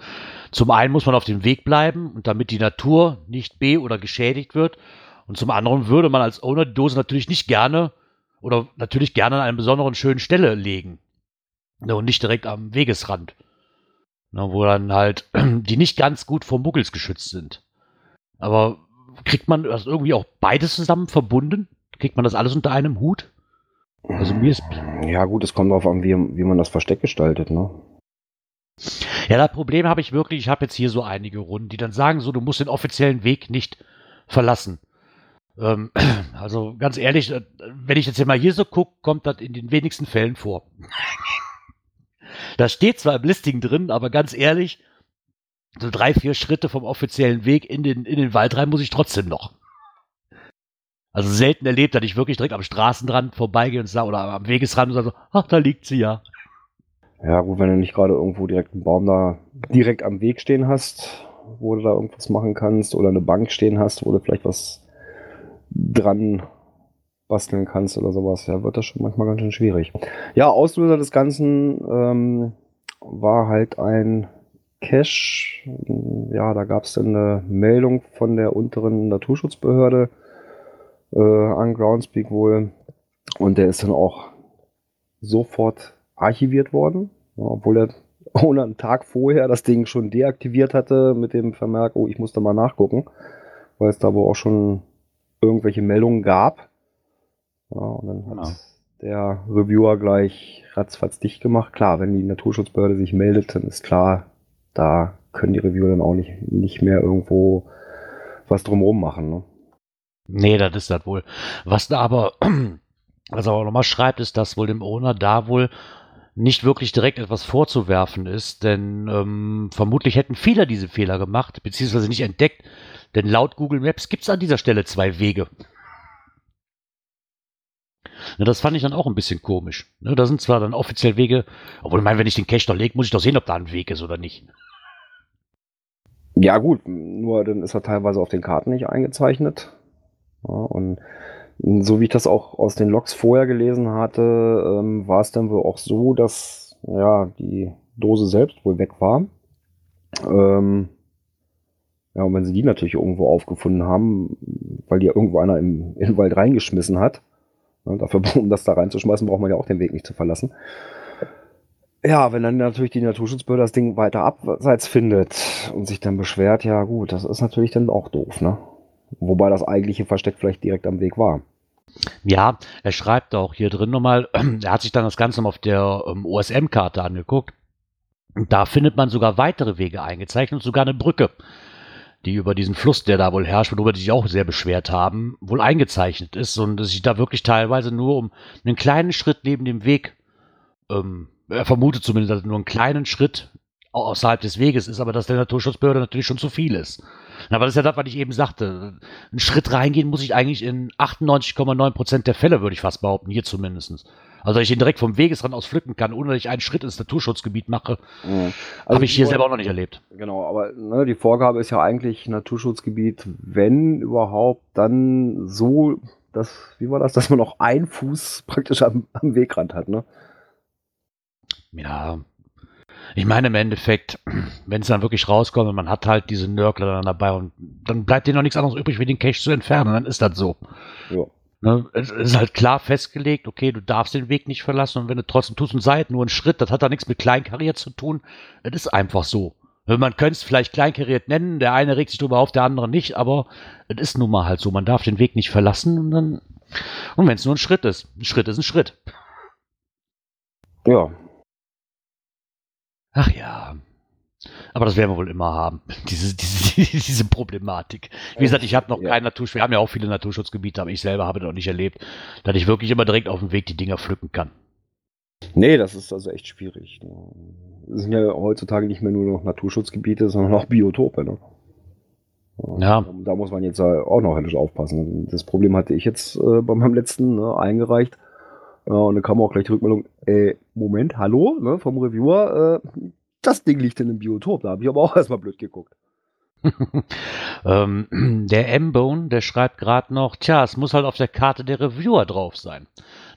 Zum einen muss man auf dem Weg bleiben und damit die Natur nicht be- oder geschädigt wird. Und zum anderen würde man als Owner die Dose natürlich nicht gerne oder natürlich gerne an einer besonderen schönen Stelle legen. Und nicht direkt am Wegesrand. Ne, wo dann halt die nicht ganz gut vor Muggels geschützt sind. Aber kriegt man das irgendwie auch beides zusammen verbunden? Kriegt man das alles unter einem Hut? Also mir ist Ja, gut, es kommt darauf an, wie, wie man das Versteck gestaltet, ne? Ja, das Problem habe ich wirklich, ich habe jetzt hier so einige Runden, die dann sagen so, du musst den offiziellen Weg nicht verlassen. Ähm, also ganz ehrlich, äh, wenn ich jetzt hier mal hier so gucke, kommt das in den wenigsten Fällen vor. Das steht zwar im Listing drin, aber ganz ehrlich, so drei, vier Schritte vom offiziellen Weg in den, in den Wald rein muss ich trotzdem noch. Also selten erlebt, dass ich wirklich direkt am Straßenrand vorbeigehe und sage, oder am Wegesrand und sage so, ach, da liegt sie ja. Ja, gut, wenn du nicht gerade irgendwo direkt einen Baum da direkt am Weg stehen hast, wo du da irgendwas machen kannst, oder eine Bank stehen hast, wo du vielleicht was dran basteln kannst oder sowas, ja, wird das schon manchmal ganz schön schwierig. Ja, Auslöser des Ganzen ähm, war halt ein Cache. Ja, da gab es dann eine Meldung von der unteren Naturschutzbehörde äh, an Groundspeak wohl. Und der ist dann auch sofort archiviert worden, obwohl er ohne einen Tag vorher das Ding schon deaktiviert hatte mit dem Vermerk, oh, ich musste mal nachgucken, weil es da wohl auch schon irgendwelche Meldungen gab. Ja, und dann hat Ja. der Reviewer gleich ratzfatz dicht gemacht. Klar, wenn die Naturschutzbehörde sich meldet, dann ist klar, da können die Reviewer dann auch nicht, nicht mehr irgendwo was drumherum machen. Ne? Nee, das ist das wohl. Was da aber, was er auch nochmal schreibt, ist, dass wohl dem Owner da wohl nicht wirklich direkt etwas vorzuwerfen ist, denn ähm, vermutlich hätten viele diese Fehler gemacht, beziehungsweise nicht entdeckt, denn laut Google Maps gibt es an dieser Stelle zwei Wege. Ne, das fand ich dann auch ein bisschen komisch. Ne, da sind zwar dann offiziell Wege, obwohl ich meine, wenn ich den Cache doch lege, muss ich doch sehen, ob da ein Weg ist oder nicht. Ja, gut, nur dann ist er teilweise auf den Karten nicht eingezeichnet. Ja, und so wie ich das auch aus den Logs vorher gelesen hatte, ähm, war es dann wohl auch so, dass ja, die Dose selbst wohl weg war. Ähm, ja, und wenn sie die natürlich irgendwo aufgefunden haben, weil die ja irgendwo einer im, den Wald reingeschmissen hat, dafür, um das da reinzuschmeißen, braucht man ja auch den Weg nicht zu verlassen. Ja, wenn dann natürlich die Naturschutzbehörde das Ding weiter abseits findet und sich dann beschwert, ja gut, das ist natürlich dann auch doof, ne? Wobei das eigentliche Versteck vielleicht direkt am Weg war. Ja, er schreibt auch hier drin nochmal, er hat sich dann das Ganze mal auf der ähm, OSM-Karte angeguckt. Da findet man sogar weitere Wege eingezeichnet und sogar eine Brücke. Die über diesen Fluss, der da wohl herrscht, worüber die sich auch sehr beschwert haben, wohl eingezeichnet ist und dass sich da wirklich teilweise nur um einen kleinen Schritt neben dem Weg, ähm, er vermutet zumindest, dass nur einen kleinen Schritt außerhalb des Weges ist, aber dass der Naturschutzbehörde natürlich schon zu viel ist. Aber das ist ja das, was ich eben sagte. Ein Schritt reingehen muss ich eigentlich in 98,9 Prozent der Fälle, würde ich fast behaupten, hier zumindest. Also, dass ich ihn direkt vom Wegesrand aus pflücken kann, ohne dass ich einen Schritt ins Naturschutzgebiet mache, Mhm. Also habe ich hier selber auch noch nicht erlebt. Genau, aber ne, die Vorgabe ist ja eigentlich Naturschutzgebiet, wenn überhaupt, dann so, dass, wie war das, dass man noch einen Fuß praktisch am, am Wegrand hat, ne? Ja. Ich meine im Endeffekt, wenn es dann wirklich rauskommt und man hat halt diese Nörgler dann dabei und dann bleibt dir noch nichts anderes übrig, wie den Cache zu entfernen, dann ist das so. Ja. Ne, es ist halt klar festgelegt, okay, du darfst den Weg nicht verlassen und wenn du trotzdem tust und seid nur ein Schritt, das hat da nichts mit kleinkariert zu tun. Es ist einfach so. Man könnte es vielleicht kleinkariert nennen, der eine regt sich drüber auf, der andere nicht, aber es ist nun mal halt so. Man darf den Weg nicht verlassen und dann, und wenn es nur ein Schritt ist, ein Schritt ist ein Schritt. Ja, Ach ja. Aber das werden wir wohl immer haben, diese, diese, diese Problematik. Wie gesagt, ich habe noch Ja. kein Naturschutz, wir haben ja auch viele Naturschutzgebiete, aber ich selber habe noch nicht erlebt, dass ich wirklich immer direkt auf dem Weg die Dinger pflücken kann. nee, das ist also echt schwierig. Ne? Es sind ja heutzutage nicht mehr nur noch Naturschutzgebiete, sondern auch Biotope, ne? Ja. Da muss man jetzt äh, auch noch höllisch aufpassen. Das Problem hatte ich jetzt äh, bei meinem letzten ne, eingereicht. Ja, und dann kam auch gleich die Rückmeldung, äh, Moment, hallo, ne, vom Reviewer, äh, das Ding liegt in einem Biotop. Da habe ich aber auch erstmal blöd geguckt. ähm, der M-Bone, der schreibt gerade noch, tja, es muss halt auf der Karte der Reviewer drauf sein.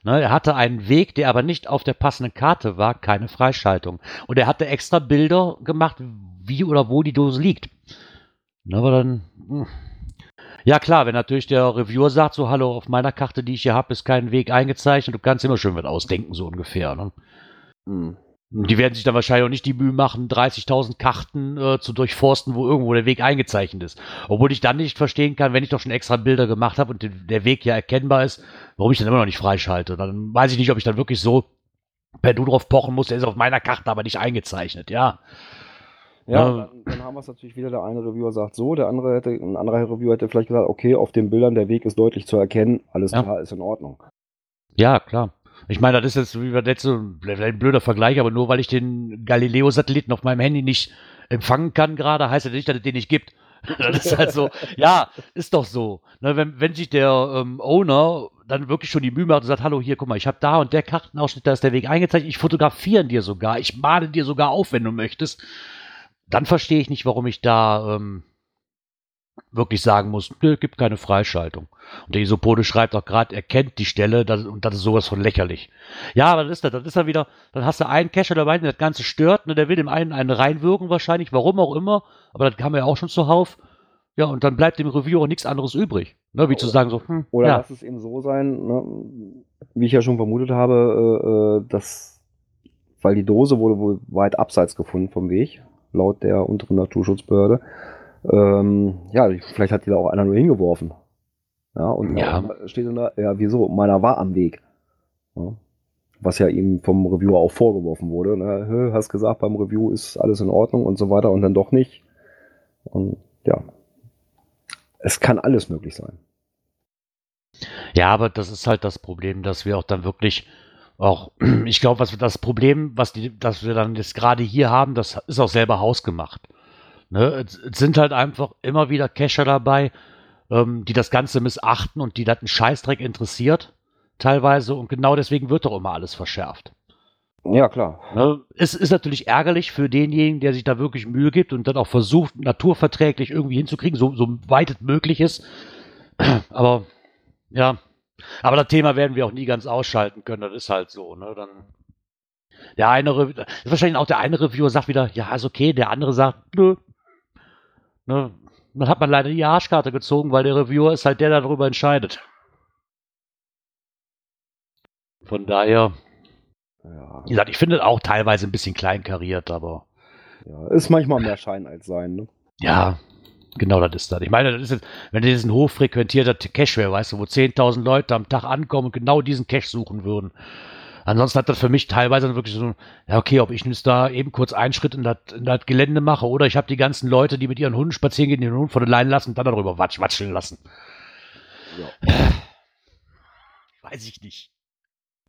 Ne, er hatte einen Weg, der aber nicht auf der passenden Karte war, keine Freischaltung. Und er hatte extra Bilder gemacht, wie oder wo die Dose liegt. Ne, aber dann. hm. Ja klar, wenn natürlich der Reviewer sagt, so hallo, auf meiner Karte, die ich hier habe, ist kein Weg eingezeichnet, du kannst immer schön was ausdenken, so ungefähr. Ne? Hm. Die werden sich dann wahrscheinlich auch nicht die Mühe machen, 30.000 Karten äh, zu durchforsten, wo irgendwo der Weg eingezeichnet ist. Obwohl ich dann nicht verstehen kann, wenn ich doch schon extra Bilder gemacht habe und de- der Weg ja erkennbar ist, warum ich dann immer noch nicht freischalte. Dann weiß ich nicht, ob ich dann wirklich so per Du drauf pochen muss, der ist auf meiner Karte aber nicht eingezeichnet. Ja, Ja, Ja. dann, dann haben wir es natürlich wieder, der eine Reviewer sagt so, der andere hätte, ein anderer Reviewer hätte vielleicht gesagt, okay, auf den Bildern der Weg ist deutlich zu erkennen, alles Ja. klar, ist in Ordnung. ja, klar. Ich meine, das ist jetzt wie wir letzte, ein blöder Vergleich, aber nur weil ich den Galileo-Satelliten auf meinem Handy nicht empfangen kann gerade, heißt das nicht, dass es den nicht gibt. Das ist halt so, ja, ist doch so. Ne, wenn, wenn sich der ähm, Owner dann wirklich schon die Mühe macht und sagt, hallo, hier, guck mal, ich habe da und der Kartenausschnitt, da ist der Weg eingezeichnet, ich fotografiere dir sogar, ich male dir sogar auf, wenn du möchtest, dann verstehe ich nicht, warum ich da ähm, wirklich sagen muss, nö, gibt keine Freischaltung. Und der Isopode schreibt auch gerade, er kennt die Stelle das, und das ist sowas von lächerlich. Ja, aber das ist das, das ist dann wieder, dann hast du einen Cacher dabei, der das Ganze stört, ne, der will dem einen einen reinwirken wahrscheinlich, warum auch immer, aber das kam ja auch schon zuhauf. Ja, und dann bleibt dem Reviewer nichts anderes übrig. Ne, wie zu sagen so, hm, Oder ja, lass es eben so sein, ne, wie ich ja schon vermutet habe, äh, äh, dass, weil die Dose wurde wohl weit abseits gefunden vom Weg, laut der unteren Naturschutzbehörde. Ähm, ja, vielleicht hat die da auch einer nur hingeworfen. Ja, und Ja. dann steht dann da, ja, wieso? Meiner war am Weg. Ja. Was ja ihm vom Reviewer auch vorgeworfen wurde. Ne? Hast gesagt, beim Review ist alles in Ordnung und so weiter und dann doch nicht. Und ja. Es kann alles möglich sein. Ja, aber das ist halt das Problem, dass wir auch dann wirklich auch, ich glaube, was das Problem, was die, dass wir dann jetzt gerade hier haben, das ist auch selber hausgemacht. Ne? Es, es sind halt einfach immer wieder Cacher dabei, ähm, die das Ganze missachten und die das einen Scheißdreck interessiert, teilweise, und genau deswegen wird doch immer alles verschärft. Ja, klar. Ne? Es ist natürlich ärgerlich für denjenigen, der sich da wirklich Mühe gibt und dann auch versucht, naturverträglich irgendwie hinzukriegen, so, so weit es möglich ist. Aber ja, aber das Thema werden wir auch nie ganz ausschalten können, das ist halt so. Ne? Dann der eine, Rev- wahrscheinlich auch der eine Reviewer sagt wieder, ja, ist okay, der andere sagt, nö. Ne? Dann hat man leider die Arschkarte gezogen, weil der Reviewer ist halt der, der darüber entscheidet. Von daher, Ja, wie gesagt, ich finde es auch teilweise ein bisschen kleinkariert, aber ja. Ist manchmal mehr Schein als Sein, ne? ja, genau das ist das. Ich meine, das ist jetzt, wenn du diesen hochfrequentierter Cache wäre, weißt du, wo 10.000 Leute am Tag ankommen und genau diesen Cache suchen würden. Ansonsten hat das für mich teilweise wirklich so, ja okay, ob ich jetzt da eben kurz einen Schritt in das, in das Gelände mache oder ich habe die ganzen Leute, die mit ihren Hunden spazieren gehen, den Hund von der Leine lassen und dann darüber watsch, watscheln lassen. Ja. Weiß ich nicht.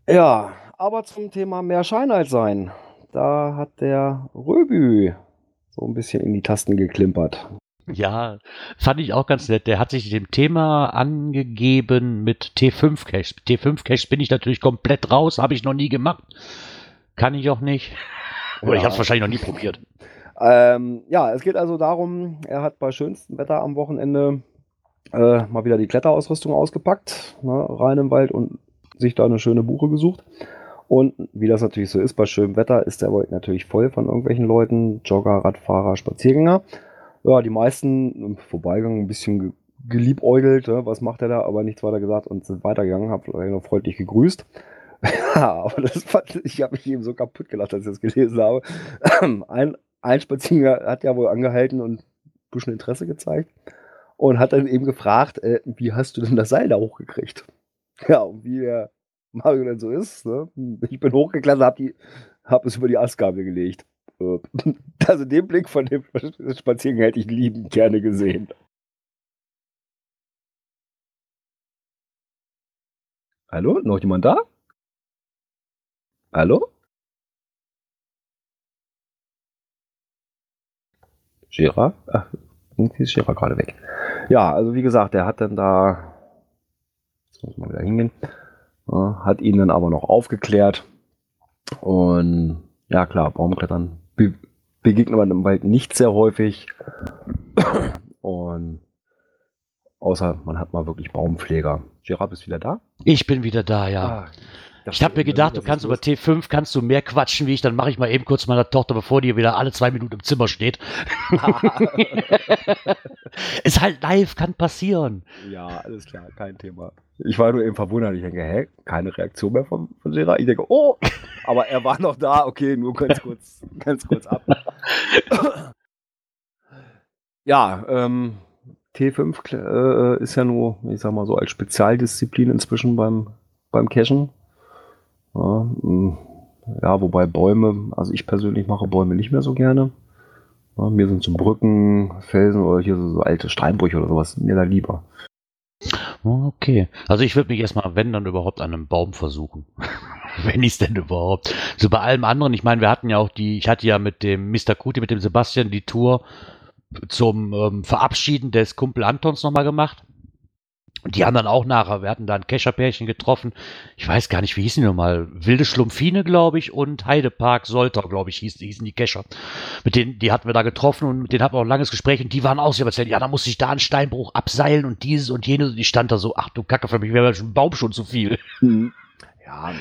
Ja, aber zum Thema mehr Schein als sein. Da hat der Röbü so ein bisschen in die Tasten geklimpert. Ja, fand ich auch ganz nett. Der hat sich dem Thema angegeben mit T5 Cache. T5 Cache bin ich natürlich komplett raus, habe ich noch nie gemacht. Kann ich auch nicht. Oder ja. ich habe es wahrscheinlich noch nie probiert. Ähm, ja, es geht also darum, er hat bei schönstem Wetter am Wochenende äh, mal wieder die Kletterausrüstung ausgepackt, ne, rein im Wald und sich da eine schöne Buche gesucht. Und wie das natürlich so ist, bei schönem Wetter ist der Wald natürlich voll von irgendwelchen Leuten, Jogger, Radfahrer, Spaziergänger. Ja, die meisten im Vorbeigang ein bisschen geliebäugelt, ne, was macht er da, aber nichts weiter gesagt und sind weitergegangen, hab noch freundlich gegrüßt. ja, aber das fand ich, habe mich eben so kaputt gelacht, als ich das gelesen habe. ein, ein Spaziergänger hat ja wohl angehalten und ein bisschen Interesse gezeigt und hat dann eben gefragt, äh, wie hast du denn das Seil da hochgekriegt? Ja, und wie der Mario dann so ist, ne? ich bin hochgeklettert, hab, die, hab es über die Astgabel gelegt. Äh, also den Blick von dem Spaziergang hätte ich liebend gerne gesehen. Hallo? Noch jemand da? Hallo? Gera? Ach, irgendwie ist Gera gerade weg. Ja, also wie gesagt, der hat dann da, jetzt muss man wieder hingehen, hat ihn dann aber noch aufgeklärt. Und ja klar, Baumklettern be begegnet man im Wald nicht sehr häufig. Und außer man hat mal wirklich Baumpfleger. Gerard ist wieder da? Ich bin wieder da, ja. Ah, ich habe mir gedacht, du kannst über T5 kannst du mehr quatschen wie ich, dann mache ich mal eben kurz meiner Tochter, bevor die wieder alle zwei Minuten im Zimmer steht. Ist halt live, kann passieren. Ja, alles klar, kein Thema. Ich war nur eben verwundert. Ich denke, hä, keine Reaktion mehr von, von Gerard. Ich denke, oh, aber er war noch da. Okay, nur ganz kurz, ganz kurz ab. ja, ähm, T5 äh, ist ja nur, ich sag mal so, als Spezialdisziplin inzwischen beim, beim Cashen. Ja, mm, ja, wobei Bäume, also ich persönlich mache Bäume nicht mehr so gerne. Ja, mir sind so Brücken, Felsen oder hier so, so alte Steinbrüche oder sowas mir da lieber. Okay. Also ich würde mich erstmal, wenn dann überhaupt, an einem Baum versuchen. wenn ich es denn überhaupt. So bei allem anderen, ich meine, wir hatten ja auch die, ich hatte ja mit dem Mr. Kuti, mit dem Sebastian die Tour zum ähm, Verabschieden des Kumpel Antons nochmal gemacht. Und die haben dann auch nachher, wir hatten da ein Kescherpärchen getroffen. Ich weiß gar nicht, wie hießen die nochmal? Wilde Schlumpfine, glaube ich, und Heidepark Solter, glaube ich, hießen, hießen die Kescher. Mit denen, die hatten wir da getroffen und mit denen hatten wir auch ein langes Gespräch und die waren auch sehr erzählt, ja, da muss ich da einen Steinbruch abseilen und dieses und jenes. Und ich stand da so, ach du Kacke, für mich wäre ein Baum schon zu viel. Hm. Ja,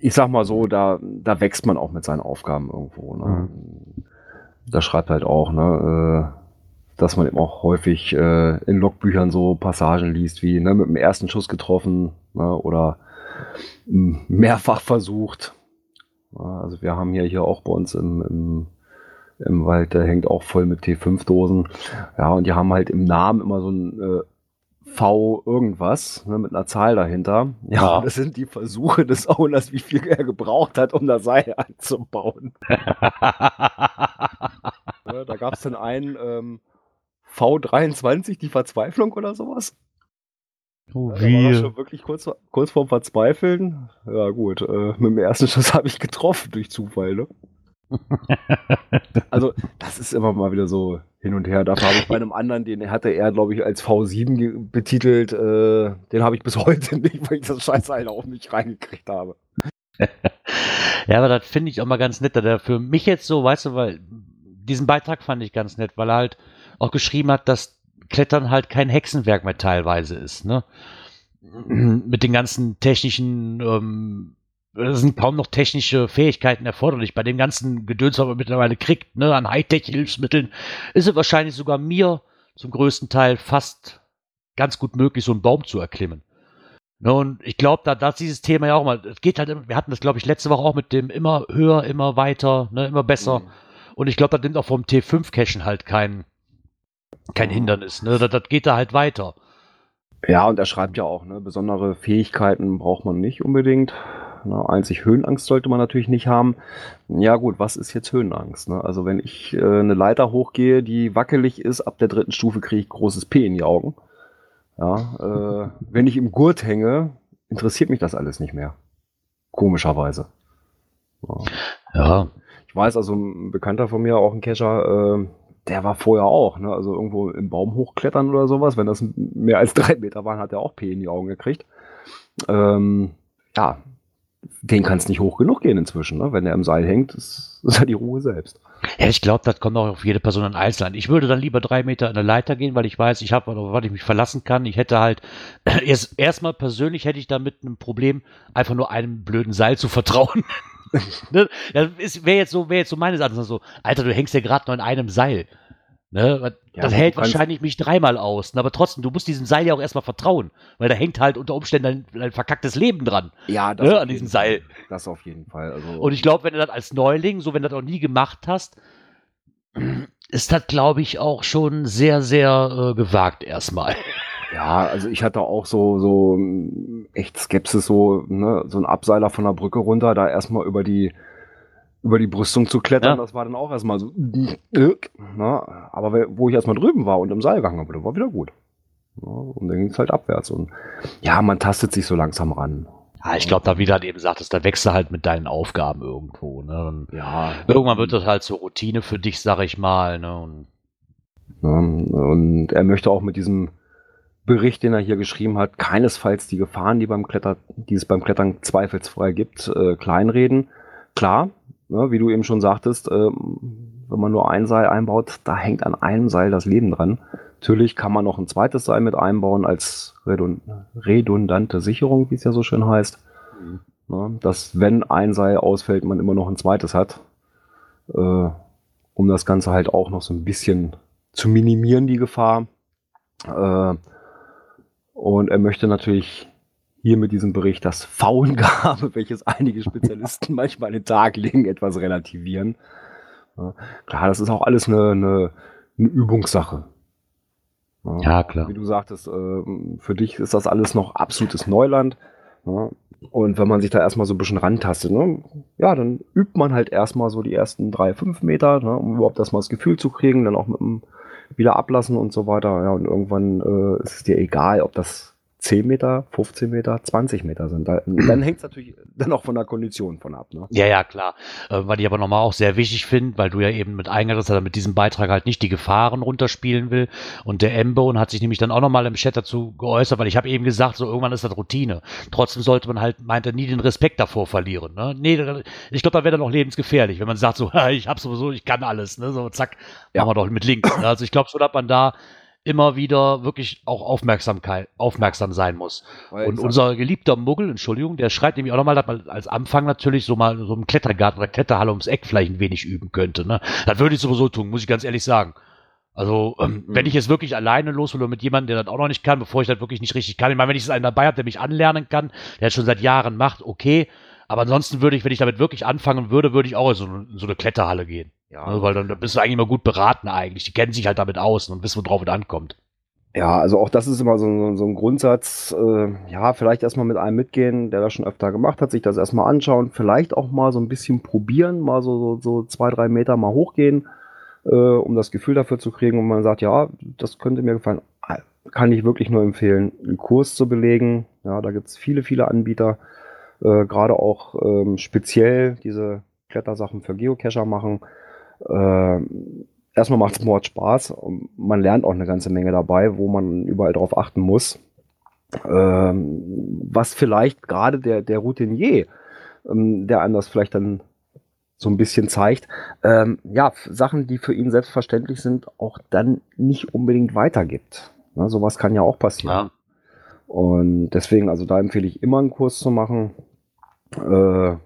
ich sag mal so, da, da wächst man auch mit seinen Aufgaben irgendwo. Ne? Mhm. Da schreibt halt auch, ne, äh, dass man eben auch häufig äh, in Logbüchern so Passagen liest, wie ne, mit dem ersten Schuss getroffen ne, oder mehrfach versucht. Also wir haben hier, hier auch bei uns im, im, im Wald, der hängt auch voll mit T5-Dosen. Ja, und die haben halt im Namen immer so ein äh, V irgendwas ne, mit einer Zahl dahinter. Ja, ja. das sind die Versuche des Owners, wie viel er gebraucht hat, um das Seil einzubauen. ja, da gab es dann einen, ähm, V23, die Verzweiflung oder sowas. Oh, wie? war schon wirklich kurz, kurz vorm Verzweifeln. Ja, gut, äh, mit dem ersten Schuss habe ich getroffen durch Zufall, ne? also, das ist immer mal wieder so hin und her. Dafür habe ich bei einem anderen, den hatte er, glaube ich, als V7 betitelt. Äh, den habe ich bis heute nicht, weil ich das Scheiße halt auf mich reingekriegt habe. ja, aber das finde ich auch mal ganz nett. Der für mich jetzt so, weißt du, weil diesen Beitrag fand ich ganz nett, weil er halt auch geschrieben hat, dass Klettern halt kein Hexenwerk mehr teilweise ist. Ne? Mit den ganzen technischen, ähm, es sind kaum noch technische Fähigkeiten erforderlich. Bei dem ganzen Gedöns, was man mittlerweile kriegt, ne, an Hightech-Hilfsmitteln, ist es wahrscheinlich sogar mir zum größten Teil fast ganz gut möglich, so einen Baum zu erklimmen. Ne, und ich glaube, da, da ist dieses Thema ja auch mal, es geht halt, wir hatten das, glaube ich, letzte Woche auch mit dem immer höher, immer weiter, ne, immer besser. Mhm. Und ich glaube, da nimmt auch vom T5-Cachen halt kein, kein Hindernis. Ne? Das, das geht da halt weiter. Ja, und er schreibt ja auch, ne, besondere Fähigkeiten braucht man nicht unbedingt. Ne? Einzig Höhenangst sollte man natürlich nicht haben. Ja gut, was ist jetzt Höhenangst? Ne? Also wenn ich äh, eine Leiter hochgehe, die wackelig ist, ab der dritten Stufe kriege ich großes P in die Augen. Ja, äh, wenn ich im Gurt hänge, interessiert mich das alles nicht mehr. Komischerweise. Ja. ja. Ich weiß also, ein Bekannter von mir, auch ein Kescher, äh, der war vorher auch, ne? also irgendwo im Baum hochklettern oder sowas. Wenn das mehr als drei Meter waren, hat er auch P in die Augen gekriegt. Ähm, ja, den kann es nicht hoch genug gehen inzwischen. Ne? Wenn er im Seil hängt, ist, ist er die Ruhe selbst. Ja, ich glaube, das kommt auch auf jede Person an einzeln an. Ich würde dann lieber drei Meter in der Leiter gehen, weil ich weiß, ich habe, auf was ich mich verlassen kann. Ich hätte halt, erst erstmal persönlich hätte ich damit ein Problem, einfach nur einem blöden Seil zu vertrauen. ne? Das wäre jetzt so, wäre jetzt so meine Sache. So, Alter, du hängst ja gerade nur in einem Seil. Ne? Das ja, hält wahrscheinlich mich dreimal aus. Aber trotzdem, du musst diesem Seil ja auch erstmal vertrauen. Weil da hängt halt unter Umständen dein, dein verkacktes Leben dran. Ja, das ne? an diesem Seil. Das auf jeden Fall. Also Und ich glaube, wenn du das als Neuling, so wenn du das auch nie gemacht hast, ist das, glaube ich, auch schon sehr, sehr äh, gewagt erstmal. Ja, also ich hatte auch so, so echt Skepsis, so, ne, so ein Abseiler von der Brücke runter, da erstmal über die über die Brüstung zu klettern, ja. das war dann auch erstmal so. Na, aber wo ich erstmal drüben war und im Seil gegangen habe, war wieder gut. Ja, und dann ging es halt abwärts. Und ja, man tastet sich so langsam ran. Ja, ich glaube, da wie du eben sagtest, da wächst du halt mit deinen Aufgaben irgendwo. Ne? ja. Irgendwann wird das halt zur Routine für dich, sag ich mal. Ne? Und, ja, und er möchte auch mit diesem Bericht, den er hier geschrieben hat, keinesfalls die Gefahren, die, beim Kletter, die es beim Klettern zweifelsfrei gibt, äh, kleinreden. Klar, ne, wie du eben schon sagtest, äh, wenn man nur ein Seil einbaut, da hängt an einem Seil das Leben dran. Natürlich kann man noch ein zweites Seil mit einbauen als redundante Sicherung, wie es ja so schön heißt. Mhm. Ne, dass wenn ein Seil ausfällt, man immer noch ein zweites hat. Äh, um das Ganze halt auch noch so ein bisschen zu minimieren, die Gefahr. Äh, und er möchte natürlich hier mit diesem Bericht das Faungabe, welches einige Spezialisten manchmal an den Tag legen, etwas relativieren. Ja, klar, das ist auch alles eine, eine, eine Übungssache. Ja, ja, klar. Wie du sagtest, äh, für dich ist das alles noch absolutes Neuland. Ja, und wenn man sich da erstmal so ein bisschen rantastet, ne, ja, dann übt man halt erstmal so die ersten drei, fünf Meter, ne, um überhaupt erstmal das Gefühl zu kriegen, dann auch mit dem wieder ablassen und so weiter. Ja, und irgendwann äh, ist es dir egal, ob das 10 Meter, 15 Meter, 20 Meter sind. Da, dann hängt es natürlich dann auch von der Kondition von ab. Ne? Ja, ja, klar. Äh, weil ich aber nochmal auch sehr wichtig finde, weil du ja eben mit eingerissen hast, mit diesem Beitrag halt nicht die Gefahren runterspielen will. Und der Embone hat sich nämlich dann auch nochmal im Chat dazu geäußert, weil ich habe eben gesagt, so irgendwann ist das Routine. Trotzdem sollte man halt, meinte, nie den Respekt davor verlieren. Ne? Nee, ich glaube, da wäre dann auch lebensgefährlich, wenn man sagt so, ich habe sowieso, ich kann alles. Ne? So, zack, ja. machen wir doch mit links. Ne? Also ich glaube so, dass man da immer wieder wirklich auch Aufmerksamkeit, aufmerksam sein muss. Weil und unser geliebter Muggel, Entschuldigung, der schreibt nämlich auch nochmal, dass man als Anfang natürlich so mal so im Klettergarten oder Kletterhalle ums Eck vielleicht ein wenig üben könnte. Ne? Das würde ich sowieso tun, muss ich ganz ehrlich sagen. Also, ähm, mhm. wenn ich jetzt wirklich alleine los will oder mit jemandem, der das auch noch nicht kann, bevor ich das wirklich nicht richtig kann. Ich meine, wenn ich es einen dabei habe, der mich anlernen kann, der das schon seit Jahren macht, okay. Aber ansonsten würde ich, wenn ich damit wirklich anfangen würde, würde ich auch in so, in so eine Kletterhalle gehen. Ja. Ne, weil dann bist du eigentlich immer gut beraten eigentlich. Die kennen sich halt damit aus und wissen, worauf es ankommt. Ja, also auch das ist immer so, so ein Grundsatz. Äh, ja, vielleicht erstmal mit einem mitgehen, der das schon öfter gemacht hat, sich das erstmal anschauen, vielleicht auch mal so ein bisschen probieren, mal so, so, so zwei, drei Meter mal hochgehen, äh, um das Gefühl dafür zu kriegen, und man sagt, ja, das könnte mir gefallen. Ah, kann ich wirklich nur empfehlen, einen Kurs zu belegen. Ja, da gibt's viele, viele Anbieter, äh, gerade auch ähm, speziell diese Klettersachen für Geocacher machen. Äh, erstmal macht es Mord Spaß und man lernt auch eine ganze Menge dabei, wo man überall drauf achten muss. Ähm, was vielleicht gerade der, der Routinier, ähm, der einem das vielleicht dann so ein bisschen zeigt, ähm, ja, Sachen, die für ihn selbstverständlich sind, auch dann nicht unbedingt weitergibt. Ne, sowas kann ja auch passieren. Ja. Und deswegen, also da empfehle ich immer einen Kurs zu machen. Äh,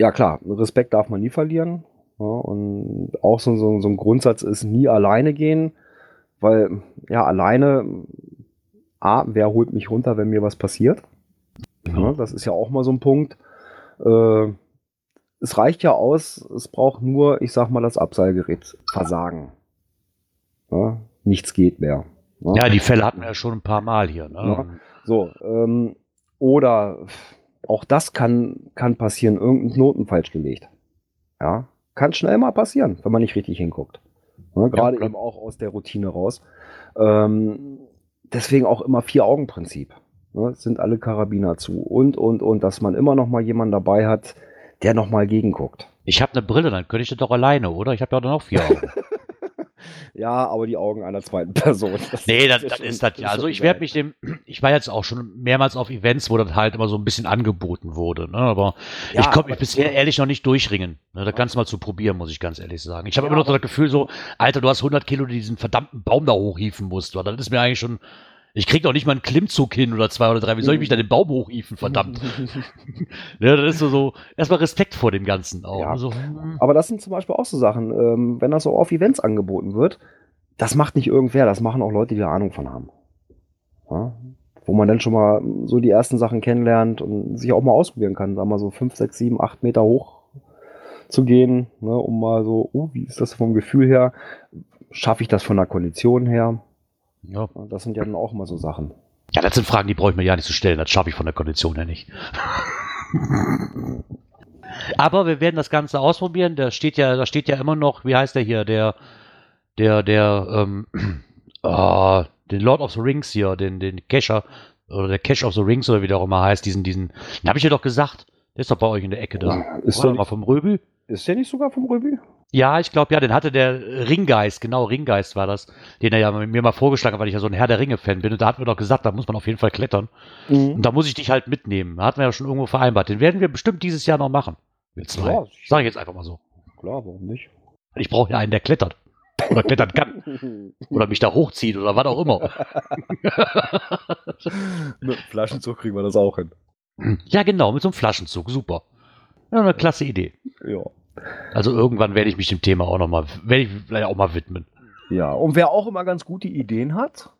ja klar, Respekt darf man nie verlieren. Ja, und auch so, so, so ein Grundsatz ist nie alleine gehen, weil ja, alleine, A, wer holt mich runter, wenn mir was passiert? Ja, das ist ja auch mal so ein Punkt. Äh, es reicht ja aus, es braucht nur, ich sag mal, das Abseilgerät versagen. Ja, nichts geht mehr. Ja, die Fälle hatten wir ja schon ein paar Mal hier. Ne? So, ähm, Oder auch das kann, kann passieren, irgendein Knoten falsch gelegt. Ja, kann schnell mal passieren, wenn man nicht richtig hinguckt. Ne, Gerade klar. eben auch aus der Routine raus. Ähm, deswegen auch immer Vier-Augen-Prinzip. Ne, es sind alle Karabiner zu und, und, und, dass man immer noch mal jemanden dabei hat, der noch mal gegenguckt. Ich habe eine Brille, dann könnte ich das doch alleine, oder? Ich habe ja dann auch vier Augen. Ja, aber die Augen einer zweiten Person. Das nee, das, ja das ist das ja. Also ich werde mich dem, ich war jetzt auch schon mehrmals auf Events, wo das halt immer so ein bisschen angeboten wurde. Ne? Aber Ja, ich konnte mich bisher ehrlich noch nicht durchringen. Ne? Das Ganze mal zu probieren, muss ich ganz ehrlich sagen. Ich habe Ja, immer noch das Gefühl so, Alter, du hast 100 Kilo, die diesen verdammten Baum da hochhieven musst. Das ist mir eigentlich schon, ich krieg doch nicht mal einen Klimmzug hin oder zwei oder drei. Wie soll ich mich da den Baum hochhieven, verdammt? ja, das ist so, so erstmal Respekt vor dem Ganzen auch. Ja. Also, hm. Aber das sind zum Beispiel auch so Sachen, ähm, wenn das so auf Events angeboten wird, das macht nicht irgendwer, das machen auch Leute, die da Ahnung von haben. Ja? Wo man dann schon mal so die ersten Sachen kennenlernt und sich auch mal ausprobieren kann, sagen wir mal so 5, 6, 7, 8 Meter hoch zu gehen, ne, um mal so, oh, wie ist das vom Gefühl her? Schaffe ich das von der Kondition her? Ja. Das sind ja dann auch immer so Sachen. Ja, das sind Fragen, die brauche ich mir ja nicht zu stellen. Das schaffe ich von der Kondition her nicht. Aber wir werden das Ganze ausprobieren. Da steht ja, da steht ja immer noch, wie heißt der hier, der, der, der, ähm, ah, den Lord of the Rings hier, den, den Kescher, oder der Cash of the Rings oder wie der auch immer heißt, diesen, diesen, den habe ich ja doch gesagt. Der ist doch bei euch in der Ecke da. Ist Oder der, mal vom Röbel? ist der nicht sogar vom Röbi? Ja, ich glaube, ja, den hatte der Ringgeist, genau, Ringgeist war das, den er ja mir mal vorgeschlagen hat, weil ich ja so ein Herr der Ringe-Fan bin. Und da hat mir doch gesagt, da muss man auf jeden Fall klettern. Und da muss ich dich halt mitnehmen. Da hatten wir ja schon irgendwo vereinbart. Den werden wir bestimmt dieses Jahr noch machen. Wir zwei. Ja, Sag ich jetzt einfach mal so. Klar, warum nicht? Ich brauche ja einen, der klettert. Oder klettern kann. Oder mich da hochzieht oder was auch immer. Mit Flaschenzug kriegen wir das auch hin. ja, genau, mit so einem Flaschenzug. Super. Ja, eine klasse Idee. Ja. Also irgendwann werde ich mich dem Thema auch noch mal, werde ich vielleicht auch mal widmen. Ja, und wer auch immer ganz gute Ideen hat,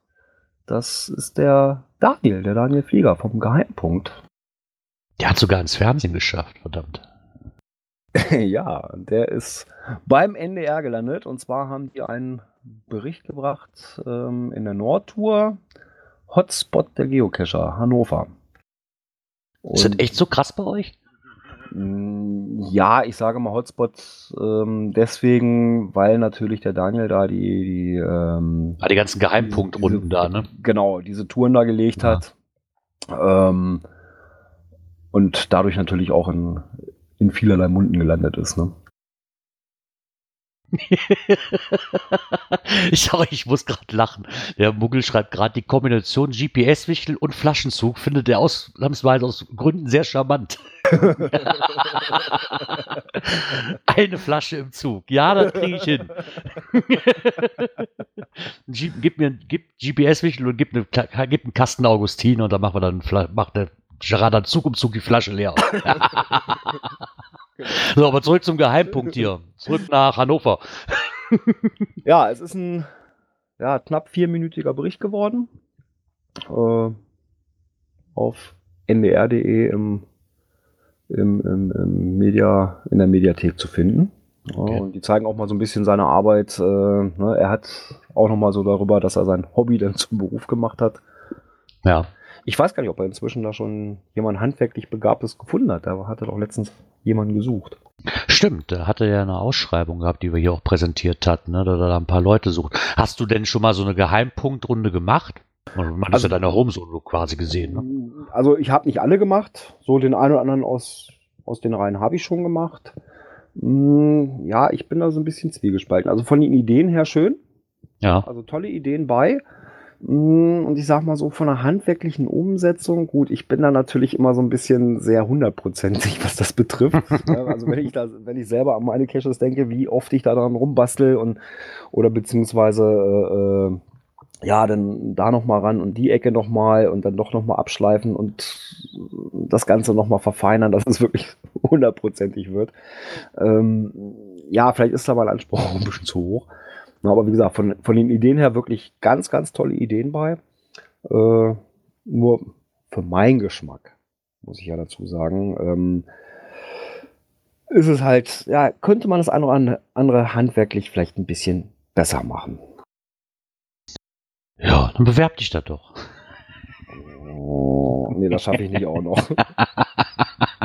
das ist der Daniel, der Daniel Flieger vom Geheimpunkt. Der hat sogar ins Fernsehen geschafft, verdammt. ja, der ist beim NDR gelandet und zwar haben die einen Bericht gebracht ähm, in der Nordtour Hotspot der Geocacher Hannover. Ist das Und, echt so krass bei euch? Ja, ich sage mal Hotspot ähm, deswegen, weil natürlich der Daniel da die, die ähm, Ah, die ganzen Geheimpunktrunden da, ne? Genau, diese Touren da gelegt Ja. hat. Ähm, und dadurch natürlich auch in, in vielerlei Munden gelandet ist. Ne? euch, ich muss gerade lachen. Der Muggel schreibt gerade, die Kombination GPS-Wichtel und Flaschenzug findet er ausnahmsweise aus Gründen sehr charmant. Eine Flasche im Zug. Ja, das kriege ich hin. Gib mir gib GPS-Wichtel und gib, eine, gib einen Kasten Augustin und dann machen wir dann macht der Gerard dann Zug um Zug die Flasche leer. so, aber zurück zum Geheimpunkt hier. Zurück nach Hannover. Ja, es ist ein ja, knapp vierminütiger Bericht geworden. Äh, auf ndr.de im, im, im, im Media, in der Mediathek zu finden. Ja, Okay. Und die zeigen auch mal so ein bisschen seine Arbeit. Äh, ne, er hat auch noch mal so darüber, dass er sein Hobby dann zum Beruf gemacht hat. Ja. Ich weiß gar nicht, ob er inzwischen da schon jemand handwerklich Begabtes gefunden hat. Da hat er doch letztens jemanden gesucht. Stimmt, da hatte er eine Ausschreibung gehabt, die wir hier auch präsentiert hatten, ne, da da ein paar Leute sucht. Hast du denn schon mal so eine Geheimpunktrunde gemacht? Man hat Also- ja deine Homezone quasi gesehen. Ne? Also ich habe nicht alle gemacht. So den einen oder anderen aus, aus den Reihen habe ich schon gemacht. Mm, Ja, ich bin da so ein bisschen zwiegespalten. Also von den Ideen her schön. Ja. Also tolle Ideen bei. Mm, Und ich sag mal so von der handwerklichen Umsetzung, gut, ich bin da natürlich immer so ein bisschen sehr hundertprozentig, was das betrifft. Also wenn ich da, wenn ich selber an meine Caches denke, wie oft ich da dran rumbastel und oder beziehungsweise äh, äh, ja, dann da noch mal ran und die Ecke noch mal und dann doch noch mal abschleifen und das Ganze noch mal verfeinern, dass es wirklich hundertprozentig wird. Ähm, ja, vielleicht ist da mein Anspruch auch ein bisschen zu hoch. Na, aber wie gesagt, von, von den Ideen her wirklich ganz, ganz tolle Ideen bei. Äh, nur für meinen Geschmack, muss ich ja dazu sagen, ähm, ist es halt, ja, könnte man das eine oder andere- andere handwerklich vielleicht ein bisschen besser machen. Ja, dann bewerb dich da doch. Oh, Nee, das schaffe ich nicht auch noch.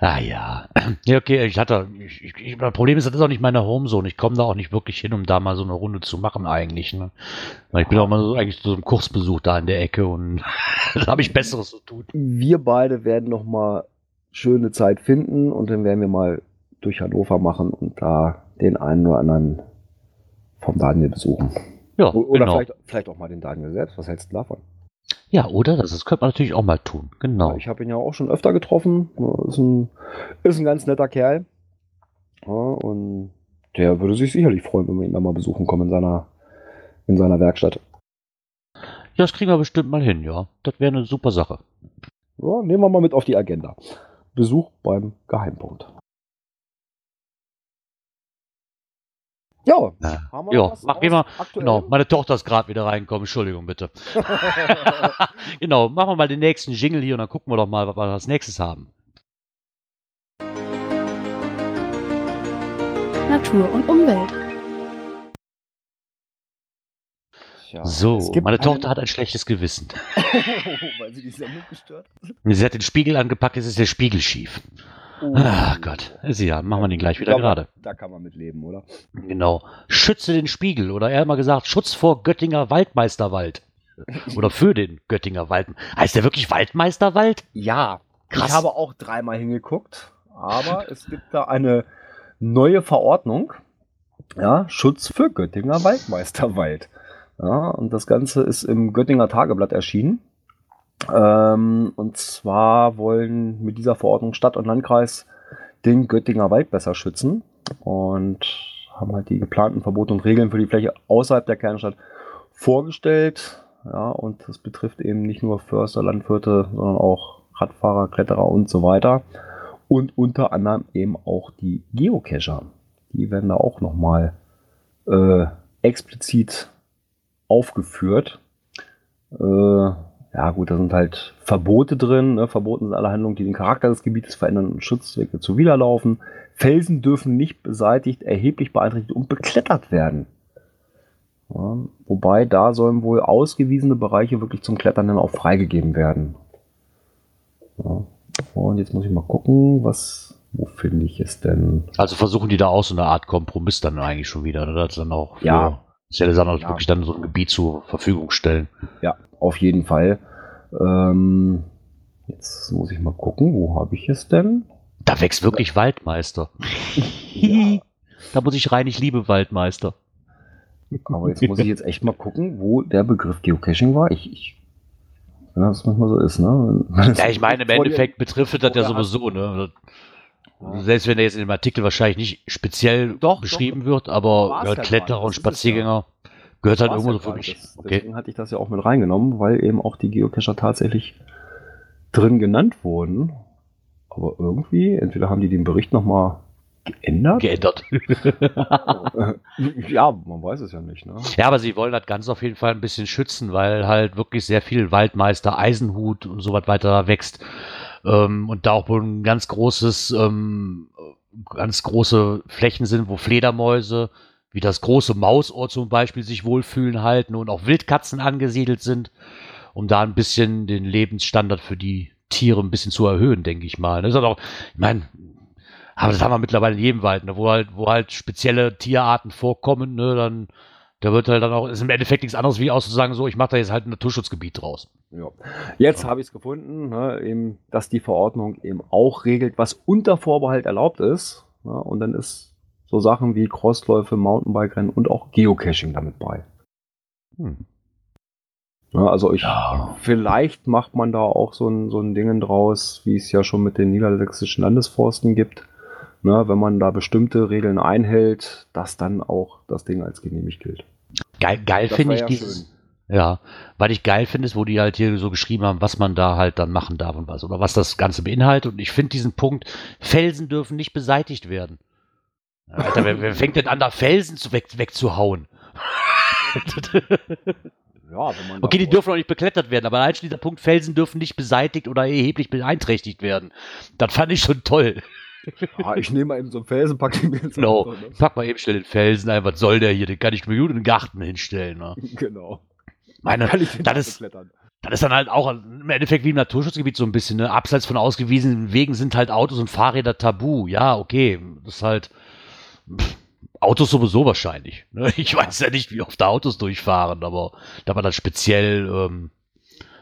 Ah ja. Ja, okay, ich hatte. Ich, ich, das Problem ist, das ist auch nicht meine Homezone. Ich komme da auch nicht wirklich hin, um da mal so eine Runde zu machen, eigentlich. Ne? Weil ich bin auch mal so eigentlich so ein Kursbesuch da in der Ecke und da habe ich Besseres zu tun. Wir beide werden noch mal schöne Zeit finden und dann werden wir mal durch Hannover machen und da den einen oder anderen vom Daniel besuchen. Ja, Oder genau. vielleicht, vielleicht auch mal den Daniel selbst. Was hältst du davon? Ja, oder? Das, das könnte man natürlich auch mal tun. Genau. Ich habe ihn ja auch schon öfter getroffen. Ist ein, ist ein ganz netter Kerl. Ja, und der würde sich sicherlich freuen, wenn wir ihn da mal besuchen kommen in seiner, in seiner Werkstatt. Ja, das kriegen wir bestimmt mal hin, ja. Das wäre eine super Sache. Ja, nehmen wir mal mit auf die Agenda. Besuch beim Geheimpunkt. Ja, Ja, haben wir ja mach mal. aktuell? Genau, meine Tochter ist gerade wieder reingekommen. Entschuldigung bitte. genau, machen wir mal den nächsten Jingle hier und dann gucken wir doch mal, was wir als nächstes haben. Natur und Umwelt. Tja, So, meine eine- Tochter hat ein schlechtes Gewissen. Weil sie die Sendung gestört hat. Sie hat den Spiegel angepackt, jetzt ist der Spiegel schief. Oh. Ach Gott, ist ja, machen wir den gleich wieder gerade. Da kann man mit leben, oder? Genau. Schütze den Spiegel oder eher mal gesagt, Schutz vor Göttinger Waldmeisterwald. Oder für den Göttinger Wald. Heißt der wirklich Waldmeisterwald? Ja, Krass. ich habe auch dreimal hingeguckt, aber es gibt da eine neue Verordnung. Ja, Schutz für Göttinger Waldmeisterwald. Ja, und das Ganze ist im Göttinger Tageblatt erschienen. Ähm, und zwar wollen mit dieser Verordnung Stadt und Landkreis den Göttinger Wald besser schützen und haben halt die geplanten Verbote und Regeln für die Fläche außerhalb der Kernstadt vorgestellt. Ja, und das betrifft eben nicht nur Förster, Landwirte, sondern auch Radfahrer, Kletterer und so weiter. Und unter anderem eben auch die Geocacher. Die werden da auch nochmal äh, explizit aufgeführt. Äh, ja gut, da sind halt Verbote drin. Ne? Verboten sind alle Handlungen, die den Charakter des Gebietes verändern und Schutzwege zuwiderlaufen. Felsen dürfen nicht beseitigt, erheblich beeinträchtigt und beklettert werden. Ja, wobei da sollen wohl ausgewiesene Bereiche wirklich zum Klettern dann auch freigegeben werden. Ja. Und jetzt muss ich mal gucken, was, wo finde ich es denn? Also versuchen die da auch so eine Art Kompromiss dann eigentlich schon wieder, ne? dass dann auch für Ja. Sachen Ja. wirklich dann so ein Gebiet zur Verfügung stellen. Ja, auf jeden Fall. Ähm, jetzt muss ich mal gucken, wo habe ich es denn? Da wächst wirklich Waldmeister. Ja. Da muss ich rein, ich liebe Waldmeister. Aber jetzt muss ich jetzt echt mal gucken, wo der Begriff Geocaching war. Ich, ich wenn das manchmal so ist, ne? Ja, ich meine, im Endeffekt betrifft das ja sowieso, ne? Selbst wenn der jetzt in dem Artikel wahrscheinlich nicht speziell Doch, beschrieben wird, aber ja, Kletterer und. Spaziergänger gehört halt irgendwo ja so für mich. Das, Okay. Deswegen hatte ich das ja auch mit reingenommen, weil eben auch die Geocacher tatsächlich drin genannt wurden. Aber irgendwie, entweder haben die den Bericht nochmal geändert. Geändert. ja, man weiß es ja nicht, ne? Ja, aber sie wollen das Ganze auf jeden Fall ein bisschen schützen, weil halt wirklich sehr viel Waldmeister, Eisenhut und so was weiter wächst. Ähm, und da auch wohl ein ganz großes, ähm, ganz große Flächen sind, wo Fledermäuse, wie das große Mausohr zum Beispiel, sich wohlfühlen halten und auch Wildkatzen angesiedelt sind, um da ein bisschen den Lebensstandard für die Tiere ein bisschen zu erhöhen, denke ich mal. Das ist auch, ich meine, aber das haben wir mittlerweile in jedem Wald, ne, wo halt, wo halt spezielle Tierarten vorkommen, ne, dann, da wird halt dann auch, ist im Endeffekt nichts anderes wie auszusagen, so, ich mache da jetzt halt ein Naturschutzgebiet draus. Ja. Jetzt habe ich es gefunden, ne, eben, dass die Verordnung eben auch regelt, was unter Vorbehalt erlaubt ist. Ne, und dann ist so Sachen wie Crossläufe, Mountainbike-Rennen und auch Geocaching damit bei. Hm. Ja, also ich, Ja. vielleicht macht man da auch so ein, so ein Ding draus, wie es ja schon mit den niedersächsischen Landesforsten gibt. Ne, wenn man da bestimmte Regeln einhält, dass dann auch das Ding als genehmigt gilt. Geil, geil finde ich ja dieses, ja, weil ich geil finde, ist, wo die halt hier so geschrieben haben, was man da halt dann machen darf und was, oder was das Ganze beinhaltet. Und ich finde diesen Punkt, Felsen dürfen nicht beseitigt werden. Alter, wer, wer fängt denn an, da Felsen zu weg, wegzuhauen? Ja, wenn man Okay, die dürfen auch nicht beklettert werden, aber allein schon dieser Punkt, Felsen dürfen nicht beseitigt oder erheblich beeinträchtigt werden. Das fand ich schon toll. Ja, ich nehme mal eben so einen Felsen, packe ihn mir ins Genau. Auto, ne? Pack mal eben schnell den Felsen ein, was soll der hier? Den kann ich mir gut in den Garten hinstellen. Ne? Genau. Meine, Kann ich den das da ist, beklettern? das ist dann halt auch im Endeffekt wie im Naturschutzgebiet so ein bisschen, ne? Abseits von ausgewiesenen Wegen sind halt Autos und Fahrräder tabu. Ja, okay. Das ist halt. Autos sowieso wahrscheinlich. Ne? Ich weiß ja nicht, wie oft Autos durchfahren, aber da man dann speziell ähm,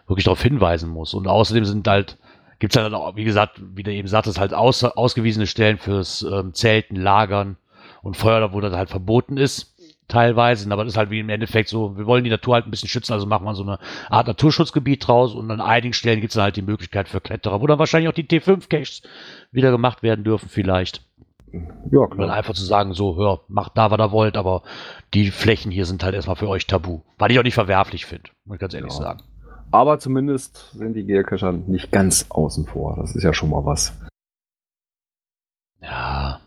wirklich darauf hinweisen muss. Und außerdem sind halt, gibt es dann auch, wie gesagt, wie du eben sagtest, halt aus, ausgewiesene Stellen fürs ähm, Zelten, Lagern und Feuer, wo das halt verboten ist teilweise, aber das ist halt wie im Endeffekt so, wir wollen die Natur halt ein bisschen schützen, also machen wir so eine Art Naturschutzgebiet draus und an einigen Stellen gibt es dann halt die Möglichkeit für Kletterer, wo dann wahrscheinlich auch die T5-Caches wieder gemacht werden dürfen vielleicht. Ja, Und dann einfach zu sagen, so, hör, macht da, was ihr wollt, aber die Flächen hier sind halt erstmal für euch tabu. Weil ich auch nicht verwerflich finde, muss ich ganz ehrlich Ja. sagen. Aber zumindest sind die Geocacher nicht ganz außen vor. Das ist ja schon mal was. Ja.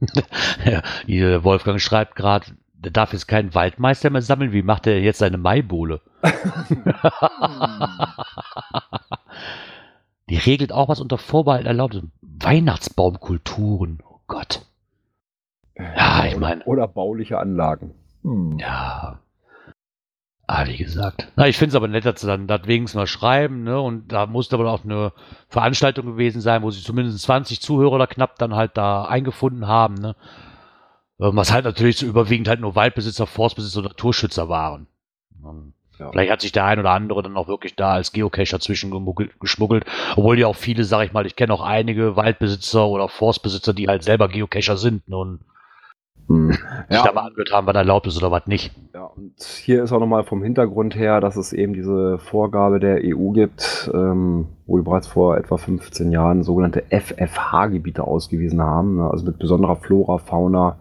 ja Wolfgang schreibt gerade, der darf jetzt keinen Waldmeister mehr sammeln. Wie macht er jetzt seine Maibohle? Die regelt auch was unter Vorbehalt erlaubt. Weihnachtsbaumkulturen. Oh Gott. Ja, ich meine. Oder bauliche Anlagen. Hm. Ja. Ah, wie gesagt. Na, ich finde es aber nett, dass sie dann das wenigstens mal schreiben, ne? Und da musste aber auch eine Veranstaltung gewesen sein, wo sie zumindest 20 Zuhörer oder knapp dann halt da eingefunden haben, ne? Ähm, Was halt natürlich so überwiegend halt nur Waldbesitzer, Forstbesitzer Naturschützer waren. Ähm, Ja. Vielleicht hat sich der ein oder andere dann auch wirklich da als Geocacher zwischengemuggelt- geschmuggelt, obwohl ja auch viele, sag ich mal, ich kenne auch einige Waldbesitzer oder Forstbesitzer, die halt selber Geocacher sind ne? und Hm. sich da mal angehört haben, was erlaubt ist oder was nicht. Ja, und hier ist auch nochmal vom Hintergrund her, dass es eben diese Vorgabe der EU gibt, ähm, wo wir bereits vor etwa 15 Jahren sogenannte FFH-Gebiete ausgewiesen haben, ne, also mit besonderer Flora, Fauna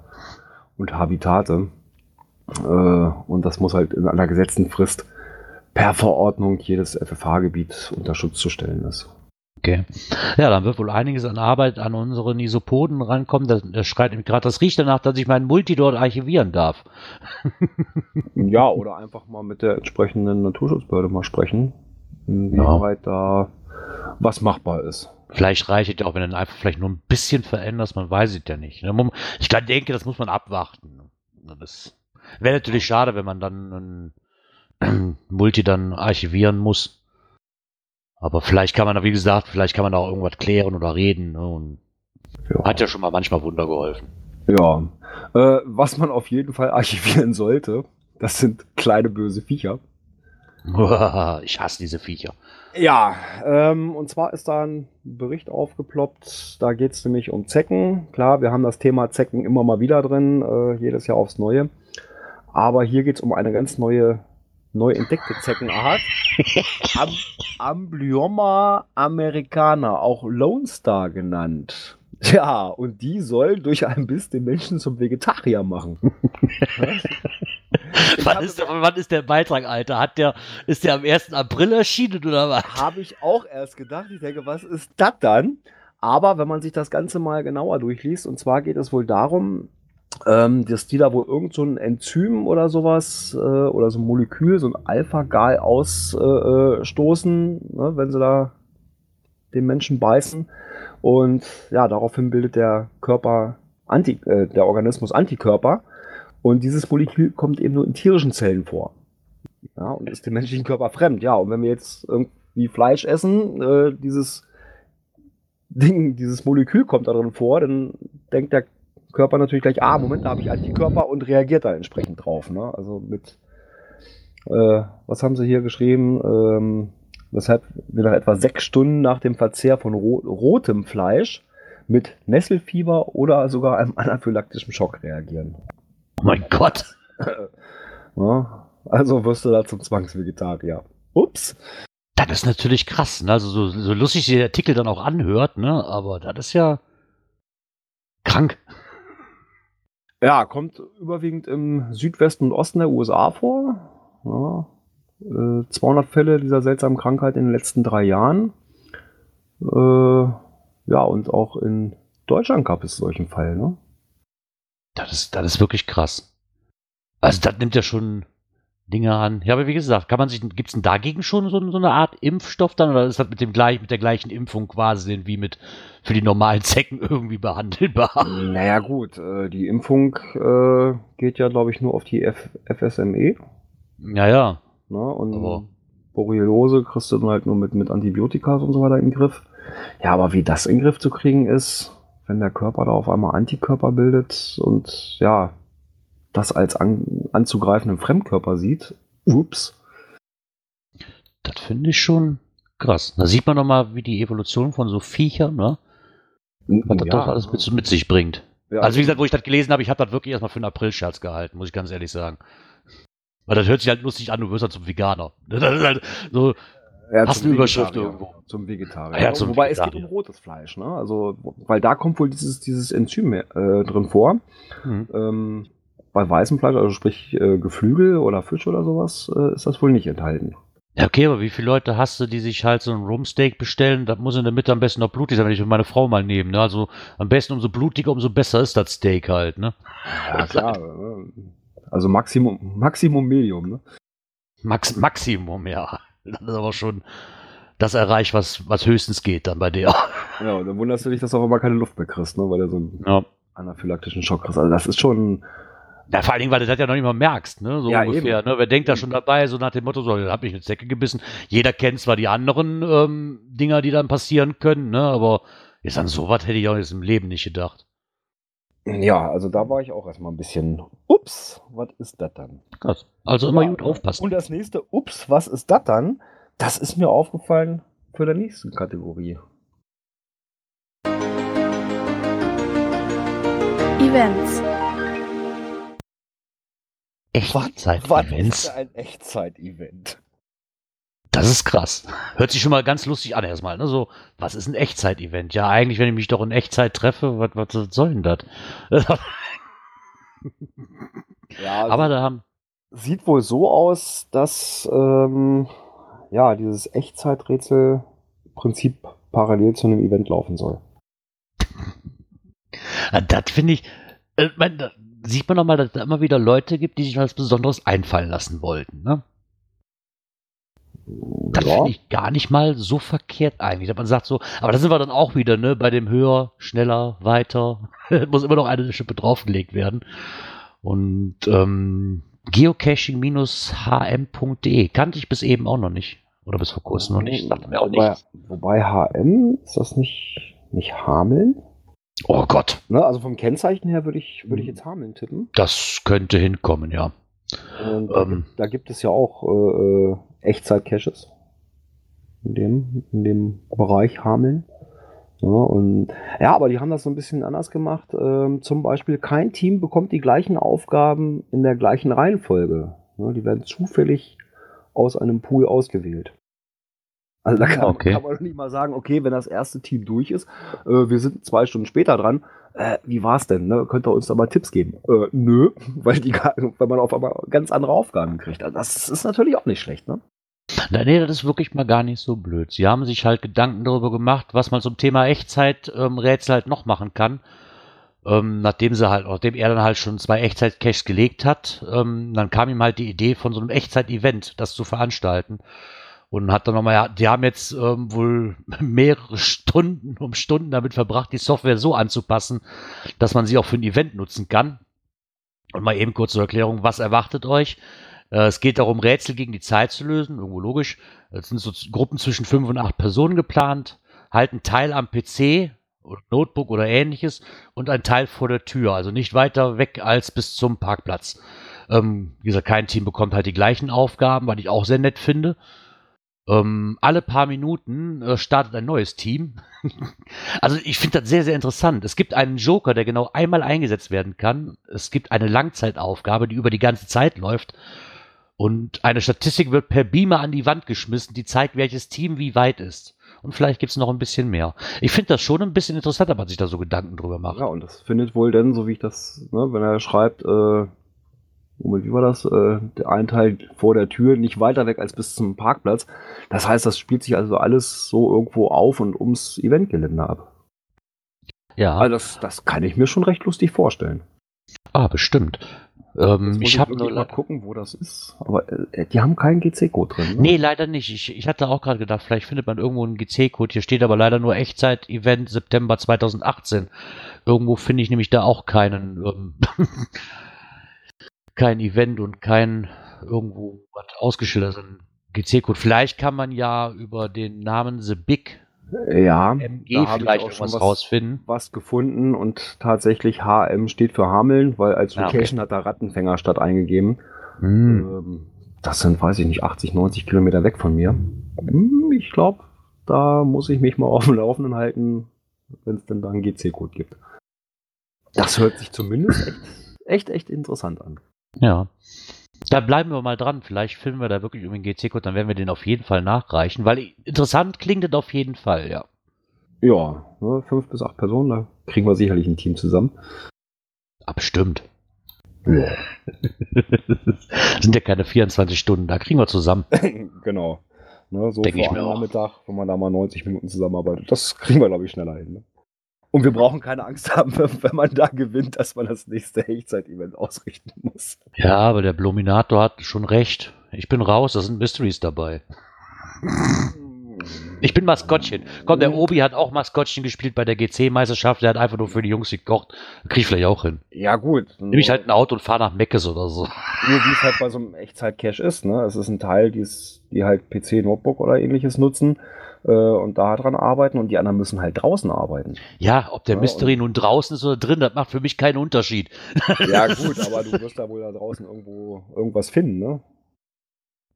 und Habitate. Äh, und das muss halt in einer gesetzten Frist per Verordnung jedes FFH-Gebiet unter Schutz zu stellen ist. Okay. Ja, dann wird wohl einiges an Arbeit an unseren Isopoden rankommen. Das, das schreit nämlich gerade, das riecht danach, dass ich meinen Multi dort archivieren darf. Ja, oder einfach mal mit der entsprechenden Naturschutzbehörde mal sprechen, inwieweit da was machbar ist. Vielleicht reicht es ja auch, wenn du einfach vielleicht nur ein bisschen veränderst, man weiß es ja nicht. ne? Ich denke, das muss man abwarten. Das wäre natürlich schade, wenn man dann ein Multi dann archivieren muss. Aber vielleicht kann man da, wie gesagt, vielleicht kann man da auch irgendwas klären oder reden. Ne? Und Ja. hat ja schon mal manchmal Wunder geholfen. Ja, äh, was man auf jeden Fall archivieren sollte, das sind kleine böse Viecher. Ich hasse diese Viecher. Ja, ähm, und zwar ist da ein Bericht aufgeploppt, da geht es nämlich um Zecken. Klar, wir haben das Thema Zecken immer mal wieder drin, äh, jedes Jahr aufs Neue. Aber hier geht es um eine ganz neue, neu entdeckte Zeckenart. Am Amblyoma americana, auch Lone Star genannt. Ja, und die soll durch einen Biss den Menschen zum Vegetarier machen. Wann ist, der, wann ist der Beitrag, Alter? Hat der, ist der am 1. April erschienen oder was? Habe ich auch erst gedacht. Ich denke, was ist das dann? Aber wenn man sich das Ganze mal genauer durchliest, und zwar geht es wohl darum, ähm, dass die da wohl irgend so ein Enzym oder sowas äh, oder so ein Molekül, so ein Alpha-Gal ausstoßen, äh, ne, wenn sie da den Menschen beißen. Und ja, daraufhin bildet der Körper, Anti, äh, der Organismus Antikörper. Und dieses Molekül kommt eben nur in tierischen Zellen vor. Ja, und ist dem menschlichen Körper fremd. Ja, und wenn wir jetzt irgendwie Fleisch essen, äh, dieses Ding, dieses Molekül kommt da drin vor, dann denkt der Körper natürlich gleich, ah, Moment, da habe ich Antikörper und reagiert da entsprechend drauf. Ne? Also mit, äh, was haben sie hier geschrieben? Ähm, weshalb wir nach etwa sechs Stunden nach dem Verzehr von ro rotem Fleisch mit Nesselfieber oder sogar einem anaphylaktischen Schock reagieren. Oh mein Gott. Ja, also wirst du da zum Zwangsvegetarier. Ups. Das ist natürlich krass, ne? Also so, so lustig der Artikel dann auch anhört, ne? Aber das ist ja krank. Ja, kommt überwiegend im Südwesten und Osten der USA vor. Ja, äh, 200 Fälle dieser seltsamen Krankheit in den letzten drei Jahren. Äh, ja, und auch in Deutschland gab es solchen Fall. Ne? Das ist, das ist wirklich krass. Also das nimmt ja schon Dinge an. Ja, aber wie gesagt, kann man sich, gibt es denn dagegen schon so, so eine Art Impfstoff dann oder ist das mit dem gleich, mit der gleichen Impfung quasi wie mit für die normalen Zecken irgendwie behandelbar? Naja, gut, äh, die Impfung äh, geht ja, glaube ich, nur auf die F FSME. Ja, ja. Ne? Und Aber- Borreliose kriegst du dann halt nur mit, mit Antibiotika und so weiter in den Griff. Ja, aber wie das in den Griff zu kriegen ist, wenn der Körper da auf einmal Antikörper bildet und ja, das als an, anzugreifenden Fremdkörper sieht, ups. Das finde ich schon krass. Da sieht man nochmal, wie die Evolution von so Viechern, ne? Was das doch alles mit, mit sich bringt. Ja, Also wie gesagt, wo ich das gelesen habe, ich habe das wirklich erstmal für einen April-Scherz gehalten, muss ich ganz ehrlich sagen. Weil das hört sich halt lustig an, du wirst halt zum Veganer. Das ist halt so, Ja, Hast du Überschrift Vegetarier. irgendwo? Zum Vegetarier. Ja, zum Wobei es geht Vegetarier. um rotes Fleisch, ne? Also, weil da kommt wohl dieses, dieses Enzym äh, drin vor. hm. Ähm, bei weißem Fleisch, also sprich äh, Geflügel oder Fisch oder sowas, äh, ist das wohl nicht enthalten. Ja, okay, aber wie viele Leute hast du, die sich halt so ein Rumsteak bestellen? Das muss in der Mitte am besten noch blutig sein, wenn ich meine Frau mal nehme. Ne? Also am besten umso blutiger, umso besser ist das Steak halt. Ne? Ja, klar. äh, also Maximum, Maximum Medium, ne? Max Maximum, ja. Das ist aber schon das erreicht, was, was höchstens geht dann bei der. Ja, und dann wunderst du dich, dass du auf einmal keine Luft mehr kriegst, ne? Weil du so einen Ja. anaphylaktischen Schock kriegst. Also das ist schon. Ja, vor allen Dingen, weil du das ja noch nicht mal merkst, ne? So Ja, ungefähr. Ne? Wer denkt da schon dabei, so nach dem Motto, so, da hab ich eine Zecke gebissen. Jeder kennt zwar die anderen ähm, Dinger, die dann passieren können, ne? Aber jetzt an sowas hätte ich auch jetzt im Leben nicht gedacht. Ja, also da war ich auch erstmal ein bisschen. Ups, was ist das dann? Krass. Also immer Ja, gut aufpassen. Und das nächste, ups, was ist das dann? Das ist mir aufgefallen für der nächste Kategorie. Events. Echtzeit-Events. ein Echtzeit-Event? Das ist krass. Hört sich schon mal ganz lustig an erstmal. Ne? So, was ist ein Echtzeit-Event? Ja, eigentlich, wenn ich mich doch in Echtzeit treffe, was, was soll denn das? Ja, Aber da haben. sieht wohl so aus, dass ähm, ja, dieses Echtzeiträtsel im Prinzip parallel zu einem Event laufen soll. Ah, Das finde ich. Äh, da sieht man nochmal, dass es da immer wieder Leute gibt, die sich was Besonderes einfallen lassen wollten. Ne? Das Ja. finde ich gar nicht mal so verkehrt eigentlich. dass Man sagt so, aber da sind wir dann auch wieder, ne, bei dem höher, schneller, weiter. muss immer noch eine Schippe draufgelegt werden. Und ähm, geocaching-hm.de kannte ich bis eben auch noch nicht. Oder bis vor kurzem noch nicht. Mir auch wobei, wobei HM, ist das nicht, nicht Hameln? Oh Gott, Ne, also vom Kennzeichen her würde ich, würde ich jetzt Hameln tippen. das könnte hinkommen, ja. Und da, Ähm. gibt, da gibt es ja auch äh, äh, Echtzeit-Caches. In dem, in dem Bereich Hameln. Ja, und, ja, aber die haben das so ein bisschen anders gemacht. Ähm, zum Beispiel, kein Team bekommt die gleichen Aufgaben in der gleichen Reihenfolge. Ne, die werden zufällig aus einem Pool ausgewählt. Also da kann, Okay. kann man doch nicht mal sagen, okay, wenn das erste Team durch ist, äh, wir sind zwei Stunden später dran, äh, wie war's denn? Ne? Könnt ihr uns da mal Tipps geben? Äh, nö, weil, die, weil man auf einmal ganz andere Aufgaben kriegt. Also das ist natürlich auch nicht schlecht, ne? Na, nee, das ist wirklich mal gar nicht so blöd. Sie haben sich halt Gedanken darüber gemacht, was man zum Thema Echtzeit-Rätsel halt noch machen kann. Ähm, nachdem sie halt, nachdem er dann halt schon zwei Echtzeit-Caches gelegt hat, ähm, dann kam ihm halt die Idee von so einem Echtzeit-Event, das zu veranstalten. Und hat dann nochmal, ja, die haben jetzt ähm, wohl mehrere Stunden um Stunden damit verbracht, die Software so anzupassen, dass man sie auch für ein Event nutzen kann. Und mal eben kurz zur Erklärung, was erwartet euch? Äh, es geht darum, Rätsel gegen die Zeit zu lösen, irgendwo logisch. Es sind so Gruppen zwischen fünf und acht Personen geplant, halt ein Teil am PC oder Notebook oder ähnliches und ein Teil vor der Tür, also nicht weiter weg als bis zum Parkplatz. Ähm, wie gesagt, kein Team bekommt halt die gleichen Aufgaben, was ich auch sehr nett finde. Ähm, alle paar Minuten äh, startet ein neues Team. also ich finde das sehr, sehr interessant. Es gibt einen Joker, der genau einmal eingesetzt werden kann. Es gibt eine Langzeitaufgabe, die über die ganze Zeit läuft. Und eine Statistik wird per Beamer an die Wand geschmissen, die zeigt, welches Team wie weit ist. Und vielleicht gibt es noch ein bisschen mehr. Ich finde das schon ein bisschen interessant, wenn man sich da so Gedanken drüber macht. Ja, und das findet wohl denn, so wie ich das, ne, wenn er schreibt, äh, Moment, wie war das? Äh, der ein Teil vor der Tür, nicht weiter weg als bis zum Parkplatz. Das heißt, das spielt sich also alles so irgendwo auf und ums Eventgelände ab. Ja, Also das, das kann ich mir schon recht lustig vorstellen. ah, bestimmt. Ähm, ich habe nur mal gucken, wo das ist. Aber äh, die haben keinen GC-Code drin. Ne? Nee, leider nicht. Ich, ich hatte auch gerade gedacht, vielleicht findet man irgendwo einen GC-Code. Hier steht aber leider nur Echtzeit-Event September 2018. Irgendwo finde ich nämlich da auch keinen, ähm, kein Event und kein irgendwo was ausgeschildert. ist. GC-Code. Vielleicht kann man ja über den Namen The Big Ja, MG vielleicht auch was rausfinden. was gefunden und tatsächlich HM steht für Hameln, weil als Ah, okay. Location hat er Rattenfängerstadt eingegeben. Hm. Ähm, Das sind, weiß ich nicht, 80, 90 Kilometer weg von mir. Hm, Ich glaube, da muss ich mich mal auf dem Laufenden halten, wenn es denn da einen GC-Code gibt. Das hört sich zumindest echt, echt, echt interessant an. Ja. Da bleiben wir mal dran. Vielleicht finden wir da wirklich irgendwie einen GC-Code, dann werden wir den auf jeden Fall nachreichen, weil interessant klingt das auf jeden Fall, ja. Ja, ne, fünf bis acht Personen, da kriegen wir sicherlich ein Team zusammen. Abstimmt. Ja. sind ja keine 24 Stunden, da kriegen wir zusammen. genau. Ne, so Denk ich mir. Nachmittag, wenn man da mal 90 Minuten zusammenarbeitet. Das kriegen wir, glaube ich, schneller hin. Ne? Und wir brauchen keine Angst haben, wenn man da gewinnt, dass man das nächste Echtzeit-Event ausrichten muss. Ja, aber der Bluminator hat schon recht. Ich bin raus, da sind Mysteries dabei. Ich bin Maskottchen. Komm, der Obi hat auch Maskottchen gespielt bei der GC-Meisterschaft. Der hat einfach nur für die Jungs gekocht. Krieg ich vielleicht auch hin. Ja, gut. Nehme ich halt ein Auto und fahre nach Meckes oder so. Nur wie es halt bei so einem Echtzeit-Cache ist. Ne? Es ist ein Teil, die's, die halt PC, Notebook oder ähnliches nutzen äh, und da dran arbeiten und die anderen müssen halt draußen arbeiten. Ja, ob der Ja, Mystery nun draußen ist oder drin, das macht für mich keinen Unterschied. Ja, gut, aber du wirst da wohl da draußen irgendwo irgendwas finden, ne?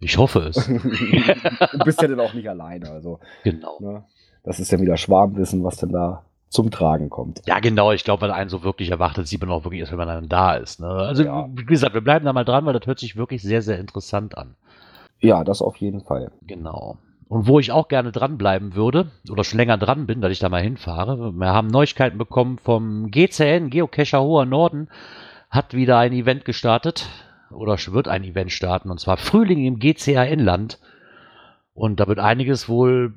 Ich hoffe es. du bist ja dann auch nicht alleine, also. genau. Ne? Das ist ja wieder Schwarmwissen, was denn da zum Tragen kommt. Ja, genau. Ich glaube, wenn einen so wirklich erwartet, sieht man auch wirklich erst, wenn man dann da ist. Ne? Also, Ja. wie gesagt, wir bleiben da mal dran, weil das hört sich wirklich sehr, sehr interessant an. Ja, das auf jeden Fall. Genau. Und wo ich auch gerne dranbleiben würde, oder schon länger dran bin, dass ich da mal hinfahre, wir haben Neuigkeiten bekommen vom GCN, Geocacher Hoher Norden, hat wieder ein Event gestartet, oder wird ein Event starten, und zwar Frühling im GCAN-Land. Und da wird einiges wohl,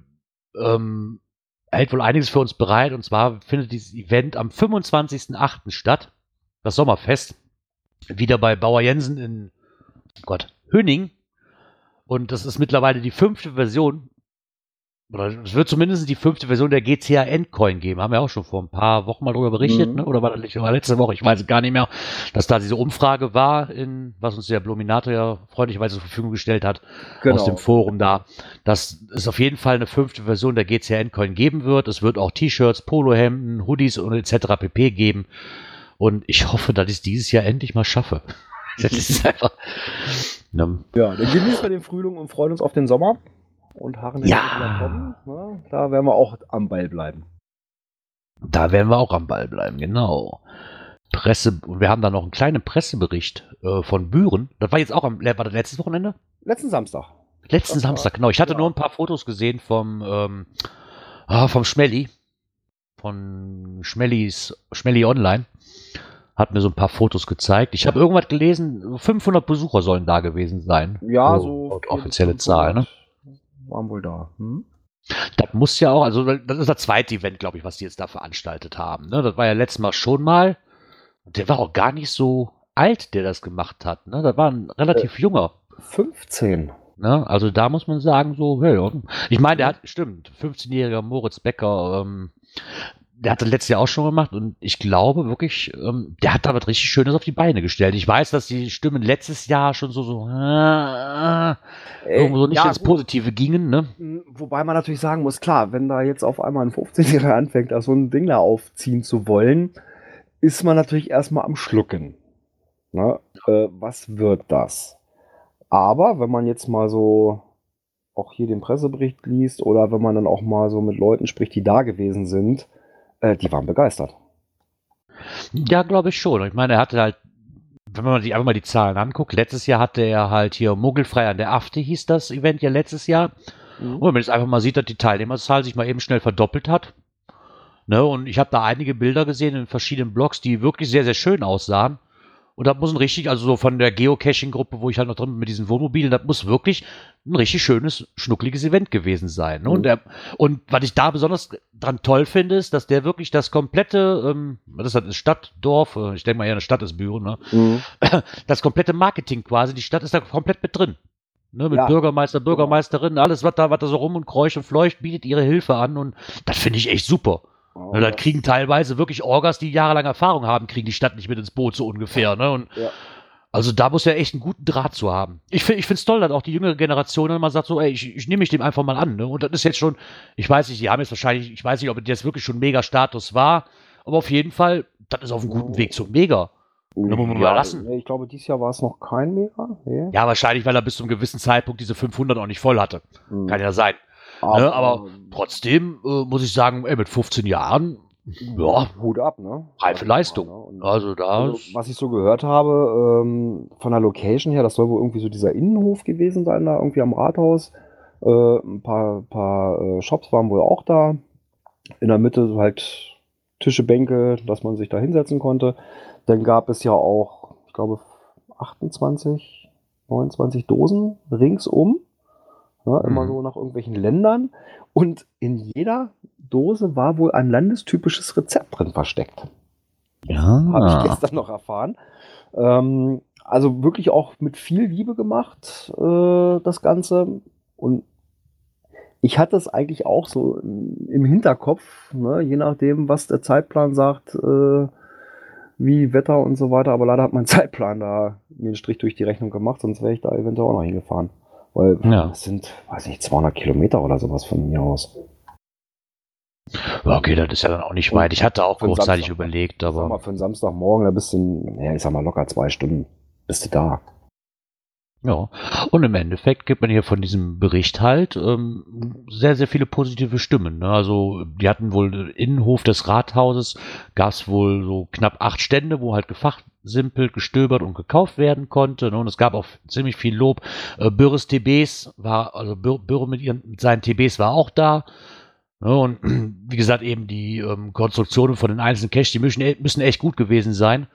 ähm, hält wohl einiges für uns bereit, und zwar findet dieses Event am 25.08. statt, das Sommerfest, wieder bei Bauer Jensen in, Gott, Hünning. Und das ist mittlerweile die fünfte Version. Oder es wird zumindest die fünfte Version der GCA Endcoin geben. Haben wir auch schon vor ein paar Wochen mal darüber berichtet, Mhm. ne? Oder war das letzte- war letzte Woche? Ich weiß es gar nicht mehr, dass da diese Umfrage war, in, was uns der Bluminator ja freundlicherweise zur Verfügung gestellt hat, Genau. aus dem Forum da, dass es auf jeden Fall eine fünfte Version der GCA Endcoin geben wird. Es wird auch T-Shirts, Polohemden, Hoodies und etc. pp. geben. Und ich hoffe, dass ich es dieses Jahr endlich mal schaffe. Das ist einfach. Ne? Ja, dann genießen wir den Frühling und freuen uns auf den Sommer. Und harren Ja. kommen. Ne? Da werden wir auch am Ball bleiben. Da werden wir auch am Ball bleiben, genau. Presse, und wir haben da noch einen kleinen Pressebericht äh, von Büren. Das war jetzt auch am, war das letztes Wochenende? Letzten Samstag. Letzten Das Samstag, genau. Ich hatte ja. nur ein paar Fotos gesehen vom, ähm, ah, vom Schmelly. Von Schmellys, Schmelly Online. Hat mir so ein paar Fotos gezeigt. Ich habe irgendwas gelesen, 500 Besucher sollen da gewesen sein. Ja, So, so. laut offizielle Zahl, ne? Waren wohl da. Hm? Das muss ja auch, also das ist das zweite Event, glaube ich, was die jetzt da veranstaltet haben. Ne? Das war ja letztes Mal schon mal. Und der war auch gar nicht so alt, der das gemacht hat. Ne? Das war ein relativ junger. 15. Ne? Also da muss man sagen, so, hey, ich meine, der hat, stimmt, 15-jähriger Moritz Becker, ähm, der hat das letztes Jahr auch schon gemacht und ich glaube wirklich, ähm, der hat da was richtig Schönes auf die Beine gestellt. Ich weiß, dass die Stimmen letztes Jahr schon so, so äh, irgendwo so nicht ja, ins gut. Positive gingen, ne? Hm, Wobei man natürlich sagen muss, klar, wenn da jetzt auf einmal ein 15-Jähriger anfängt, da so ein Ding da aufziehen zu wollen, ist man natürlich erstmal am Schlucken. Ne? Äh, was wird das? Aber wenn man jetzt mal so auch hier den Pressebericht liest oder wenn man dann auch mal so mit Leuten spricht, die da gewesen sind, äh, die waren begeistert. Ja, glaube ich schon. Ich meine, er hatte halt, wenn man sich einfach mal die Zahlen anguckt, letztes Jahr hatte er halt hier Muggelfrei an der Afte, hieß das Event ja letztes Jahr. Und wenn man jetzt einfach mal sieht, dass die Teilnehmerzahl sich mal eben schnell verdoppelt hat. Ne, und ich habe da einige Bilder gesehen in verschiedenen Blogs, die wirklich sehr, sehr schön aussahen. Und das muss ein richtig, also so von der Geocaching-Gruppe, wo ich halt noch drin bin mit diesen Wohnmobilen, das muss wirklich ein richtig schönes, schnuckliges Event gewesen sein. Ne? Und, Mhm. der, und was ich da besonders dran toll finde, ist, dass der wirklich das komplette, ähm, das ist halt eine Stadt, Dorf, äh, ich denke mal eher eine Stadt ist Büren, ne? Mhm. das komplette Marketing quasi, die Stadt ist da komplett mit drin. Ne, mit Ja. Bürgermeister, Bürgermeisterin, alles, was da, was da so rum und kreucht und fleucht, bietet ihre Hilfe an und das finde ich echt super. Oh, Ne, dann kriegen teilweise wirklich Orgas, die jahrelang Erfahrung haben, kriegen die Stadt nicht mit ins Boot so ungefähr. Ne? Und Ja. Also da muss er echt einen guten Draht zu haben. Ich finde es toll, dass auch die jüngere Generation dann mal sagt so, ey, ich, ich nehme mich dem einfach mal an. Ne? Und das ist jetzt schon, ich weiß nicht, die haben jetzt wahrscheinlich, ich weiß nicht, ob das wirklich schon Mega-Status war, aber auf jeden Fall, das ist auf einem guten Weg zum Mega. Da mal lassen. nee, Ich glaube, dieses Jahr war es noch kein Mega. Nee. Ja, wahrscheinlich, weil er bis zu einem gewissen Zeitpunkt diese 500 auch nicht voll hatte. Hm. Kann ja sein. Ne? Aber trotzdem äh, muss ich sagen, ey, mit 15 Jahren, ja, Hut ab, ne? reife Leistung. Ja, und- Also da Also, was ich so gehört habe, ähm, von der Location her, das soll wohl irgendwie so dieser Innenhof gewesen sein, da irgendwie am Rathaus. Äh, ein paar, paar äh, Shops waren wohl auch da. In der Mitte so halt Tische, Bänke, dass man sich da hinsetzen konnte. Dann gab es ja auch, ich glaube, 28, 29 Dosen ringsum. Ja, immer Mhm. so nach irgendwelchen Ländern. Und in jeder Dose war wohl ein landestypisches Rezept drin versteckt. Habe ja. ich gestern noch erfahren. Ähm, also wirklich auch mit viel Liebe gemacht, äh, das Ganze. Und ich hatte es eigentlich auch so im Hinterkopf, ne, je nachdem, was der Zeitplan sagt, äh, wie Wetter und so weiter. Aber leider hat mein Zeitplan da mir einen Strich durch die Rechnung gemacht, sonst wäre ich da eventuell auch noch hingefahren. Weil Ja. das sind, weiß nicht, 200 Kilometer oder sowas von mir aus. Okay, das ist ja dann auch nicht weit. Ich hatte auch kurzzeitig Samstag. überlegt, Ich sag mal, aber für einen Samstagmorgen, da bist du, in, ja, ich sag mal, locker zwei Stunden bist du da. ja. Und im Endeffekt gibt man hier von diesem Bericht halt ähm, sehr, sehr viele positive Stimmen. Ne? Also die hatten wohl im Innenhof des Rathauses, gab es wohl so knapp acht Stände, wo halt gefachsimpelt, gestöbert und gekauft werden konnte. Ne? Und es gab auch ziemlich viel Lob. Äh, Bürres TBs war, also Bür Bürre mit, ihren, mit seinen TBs war auch da. Ne? Und wie gesagt, eben die ähm, Konstruktionen von den einzelnen Caches, die müssen, e- müssen echt gut gewesen sein.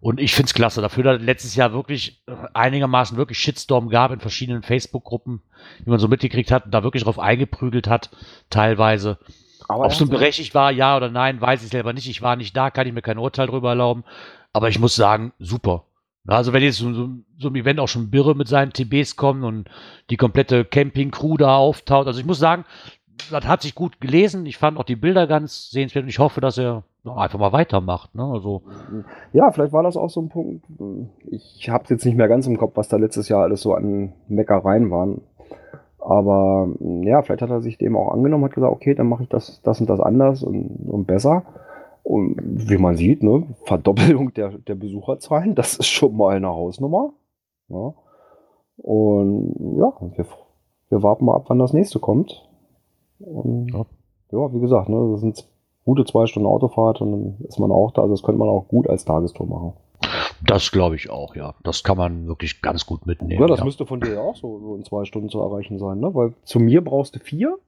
Und ich finde es klasse. Dafür, dass letztes Jahr wirklich äh, einigermaßen wirklich Shitstorm gab in verschiedenen Facebook-Gruppen, wie man so mitgekriegt hat, und da wirklich drauf eingeprügelt hat, teilweise. Aber Ob es nun berechtigt war, ja oder nein, weiß ich selber nicht. Ich war nicht da, kann ich mir kein Urteil drüber erlauben. Aber ich muss sagen, super. Also wenn jetzt so, so, so ein Event auch schon Birre mit seinen TBs kommen und die komplette Camping-Crew da auftaucht. Also ich muss sagen, das hat sich gut gelesen. Ich fand auch die Bilder ganz sehenswert und ich hoffe, dass er einfach mal weitermacht. Ne? Also Ja, vielleicht war das auch so ein Punkt. Ich habe jetzt nicht mehr ganz im Kopf, was da letztes Jahr alles so an Meckereien waren. Aber ja, vielleicht hat er sich dem auch angenommen, hat gesagt, okay, dann mache ich das, das und das anders und, und besser. Und wie man sieht, ne, Verdoppelung der, der Besucherzahlen, das ist schon mal eine Hausnummer. Ja. Und ja, wir, wir warten mal ab, wann das nächste kommt. Und Ja. ja, wie gesagt, ne, das sind gute zwei Stunden Autofahrt und dann ist man auch da. Also das könnte man auch gut als Tagestour machen. das glaube ich auch, ja. Das kann man wirklich ganz gut mitnehmen. Ja, das ja. müsste von dir ja auch so, so in zwei Stunden zu erreichen sein, ne? Weil zu mir brauchst du vier.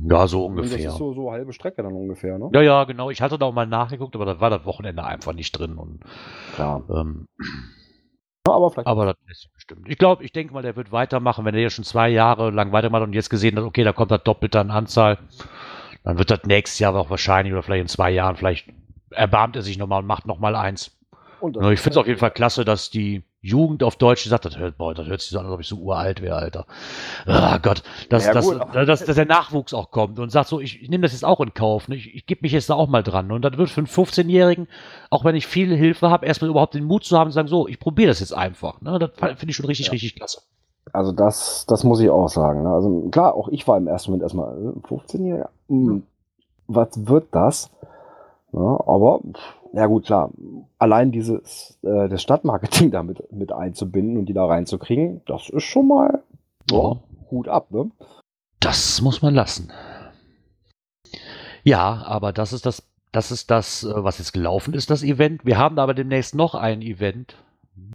Ja, so Und das ungefähr. ist so, so halbe Strecke dann ungefähr, ne? Ja, ja, genau. Ich hatte da auch mal nachgeguckt, aber da war das Wochenende einfach nicht drin. Und, Klar. ähm, Ja, aber vielleicht. aber das sich bestimmt. Ich glaube, ich denke mal, der wird weitermachen, wenn er ja schon zwei Jahre lang weitermacht und jetzt gesehen hat, okay, da kommt das Doppelte an Anzahl, dann wird das nächstes Jahr auch wahrscheinlich oder vielleicht in zwei Jahren, vielleicht erbarmt er sich nochmal und macht nochmal eins. und ich finde es auf jeden Fall klasse, dass die Jugend auf Deutsch sagt, das hört, boah, das hört sich so an, als ob ich so uralt wäre, Alter. Ah Gott, dass, Ja, dass, dass, dass der Nachwuchs auch kommt und sagt so, ich, ich nehme das jetzt auch in Kauf, ne? ich, ich gebe mich jetzt da auch mal dran. Und das wird für einen 15-Jährigen, auch wenn ich viel Hilfe habe, erstmal überhaupt den Mut zu haben, zu sagen, so, ich probiere das jetzt einfach. Ne? Das finde ich schon richtig, Ja. richtig klasse. Also das, das muss ich auch sagen. Ne? Also klar, auch ich war im ersten Moment erstmal äh, 15-Jähriger. Hm, was wird das? Ja, aber pff, ja gut, klar. Allein dieses äh, das Stadtmarketing damit mit einzubinden und die da reinzukriegen, das ist schon mal boah, Hut ab, ne? Das muss man lassen. Ja, aber das ist das, das ist das, äh, was jetzt gelaufen ist, das Event. Wir haben aber demnächst noch ein Event,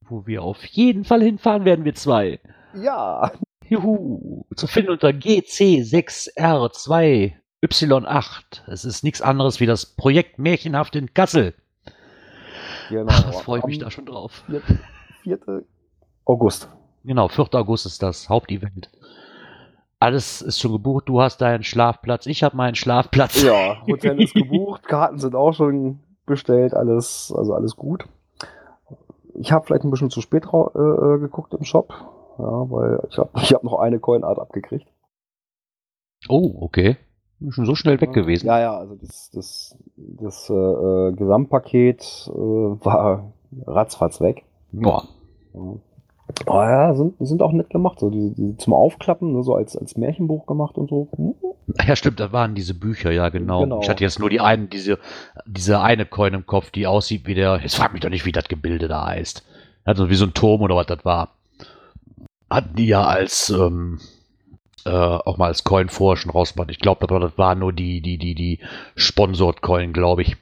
wo wir auf jeden Fall hinfahren werden, wir zwei. Ja. Juhu, zu finden unter GC6R2Y8. Es ist nichts anderes wie das Projekt Märchenhaft in Kassel. Genau. Ach, das freue ich mich da schon drauf. 4. 4. August. Genau, 4. August ist das Hauptevent. Alles ist schon gebucht. Du hast deinen Schlafplatz. Ich habe meinen Schlafplatz. Ja, Hotel ist gebucht, Karten sind auch schon bestellt, alles, also alles gut. Ich habe vielleicht ein bisschen zu spät äh, äh, geguckt im Shop, ja, weil ich habe ich hab noch eine Coinart abgekriegt. Oh, okay. Schon so schnell weg gewesen. Ja, ja, also das, das, das äh, äh, Gesamtpaket äh, war ratzfatz weg. Boah. Oh ja, sind, sind auch nett gemacht, so die, die zum Aufklappen, ne, so als, als Märchenbuch gemacht und so. Hm? Ja, stimmt, das waren diese Bücher, ja, genau. Genau. Ich hatte jetzt nur die einen, diese, diese eine Coin im Kopf, die aussieht wie der, jetzt frag mich doch nicht, wie das Gebilde da heißt. Also wie so ein Turm oder was das war. Hatten die ja als, ähm, äh, auch mal als Coin vorher schon rausgebracht. Ich glaube, das war nur die, die, die, die Sponsored Coin, glaube ich,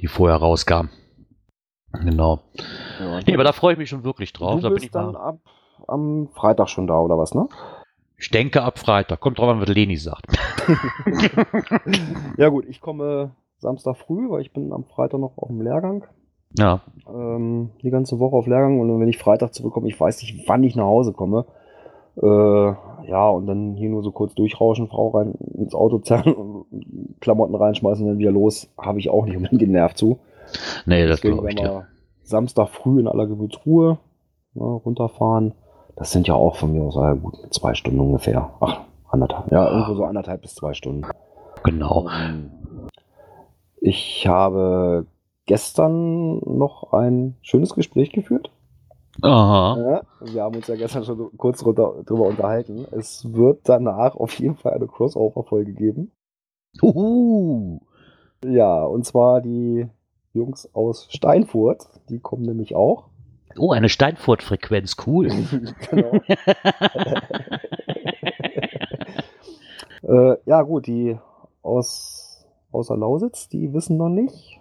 die vorher rauskam. Genau. Ja. Nee, aber da freue ich mich schon wirklich drauf. du Da bin ich, bist dann ab am Freitag schon da, oder was, ne? ich denke ab Freitag. Kommt drauf an, was Leni sagt. Ja gut, ich komme Samstag früh, weil ich bin am Freitag noch auf dem Lehrgang. Ja. Ähm, die ganze Woche auf Lehrgang und wenn ich Freitag zurückkomme, ich weiß nicht, wann ich nach Hause komme. Äh, ja, und dann hier nur so kurz durchrauschen, Frau rein ins Auto zerren, und Klamotten reinschmeißen und dann wieder los, habe ich auch nicht unbedingt den Nerv zu. Nee, das glaube ich wir Samstag früh in aller Gewürzruhe ne, runterfahren. Das sind ja auch von mir aus äh, gut zwei Stunden ungefähr. Ach, anderthalb. Ja, irgendwo so anderthalb bis zwei Stunden. Genau. Ich habe gestern noch ein schönes Gespräch geführt. Aha. Ja, wir haben uns ja gestern schon kurz drüber unterhalten. Es wird danach auf jeden Fall eine Crossover-Folge geben. Uhu. Ja, und zwar die Jungs aus Steinfurt. Die kommen nämlich auch. Oh, eine Steinfurt-Frequenz, cool. genau. äh, ja, gut, die aus, der Lausitz, die wissen noch nicht.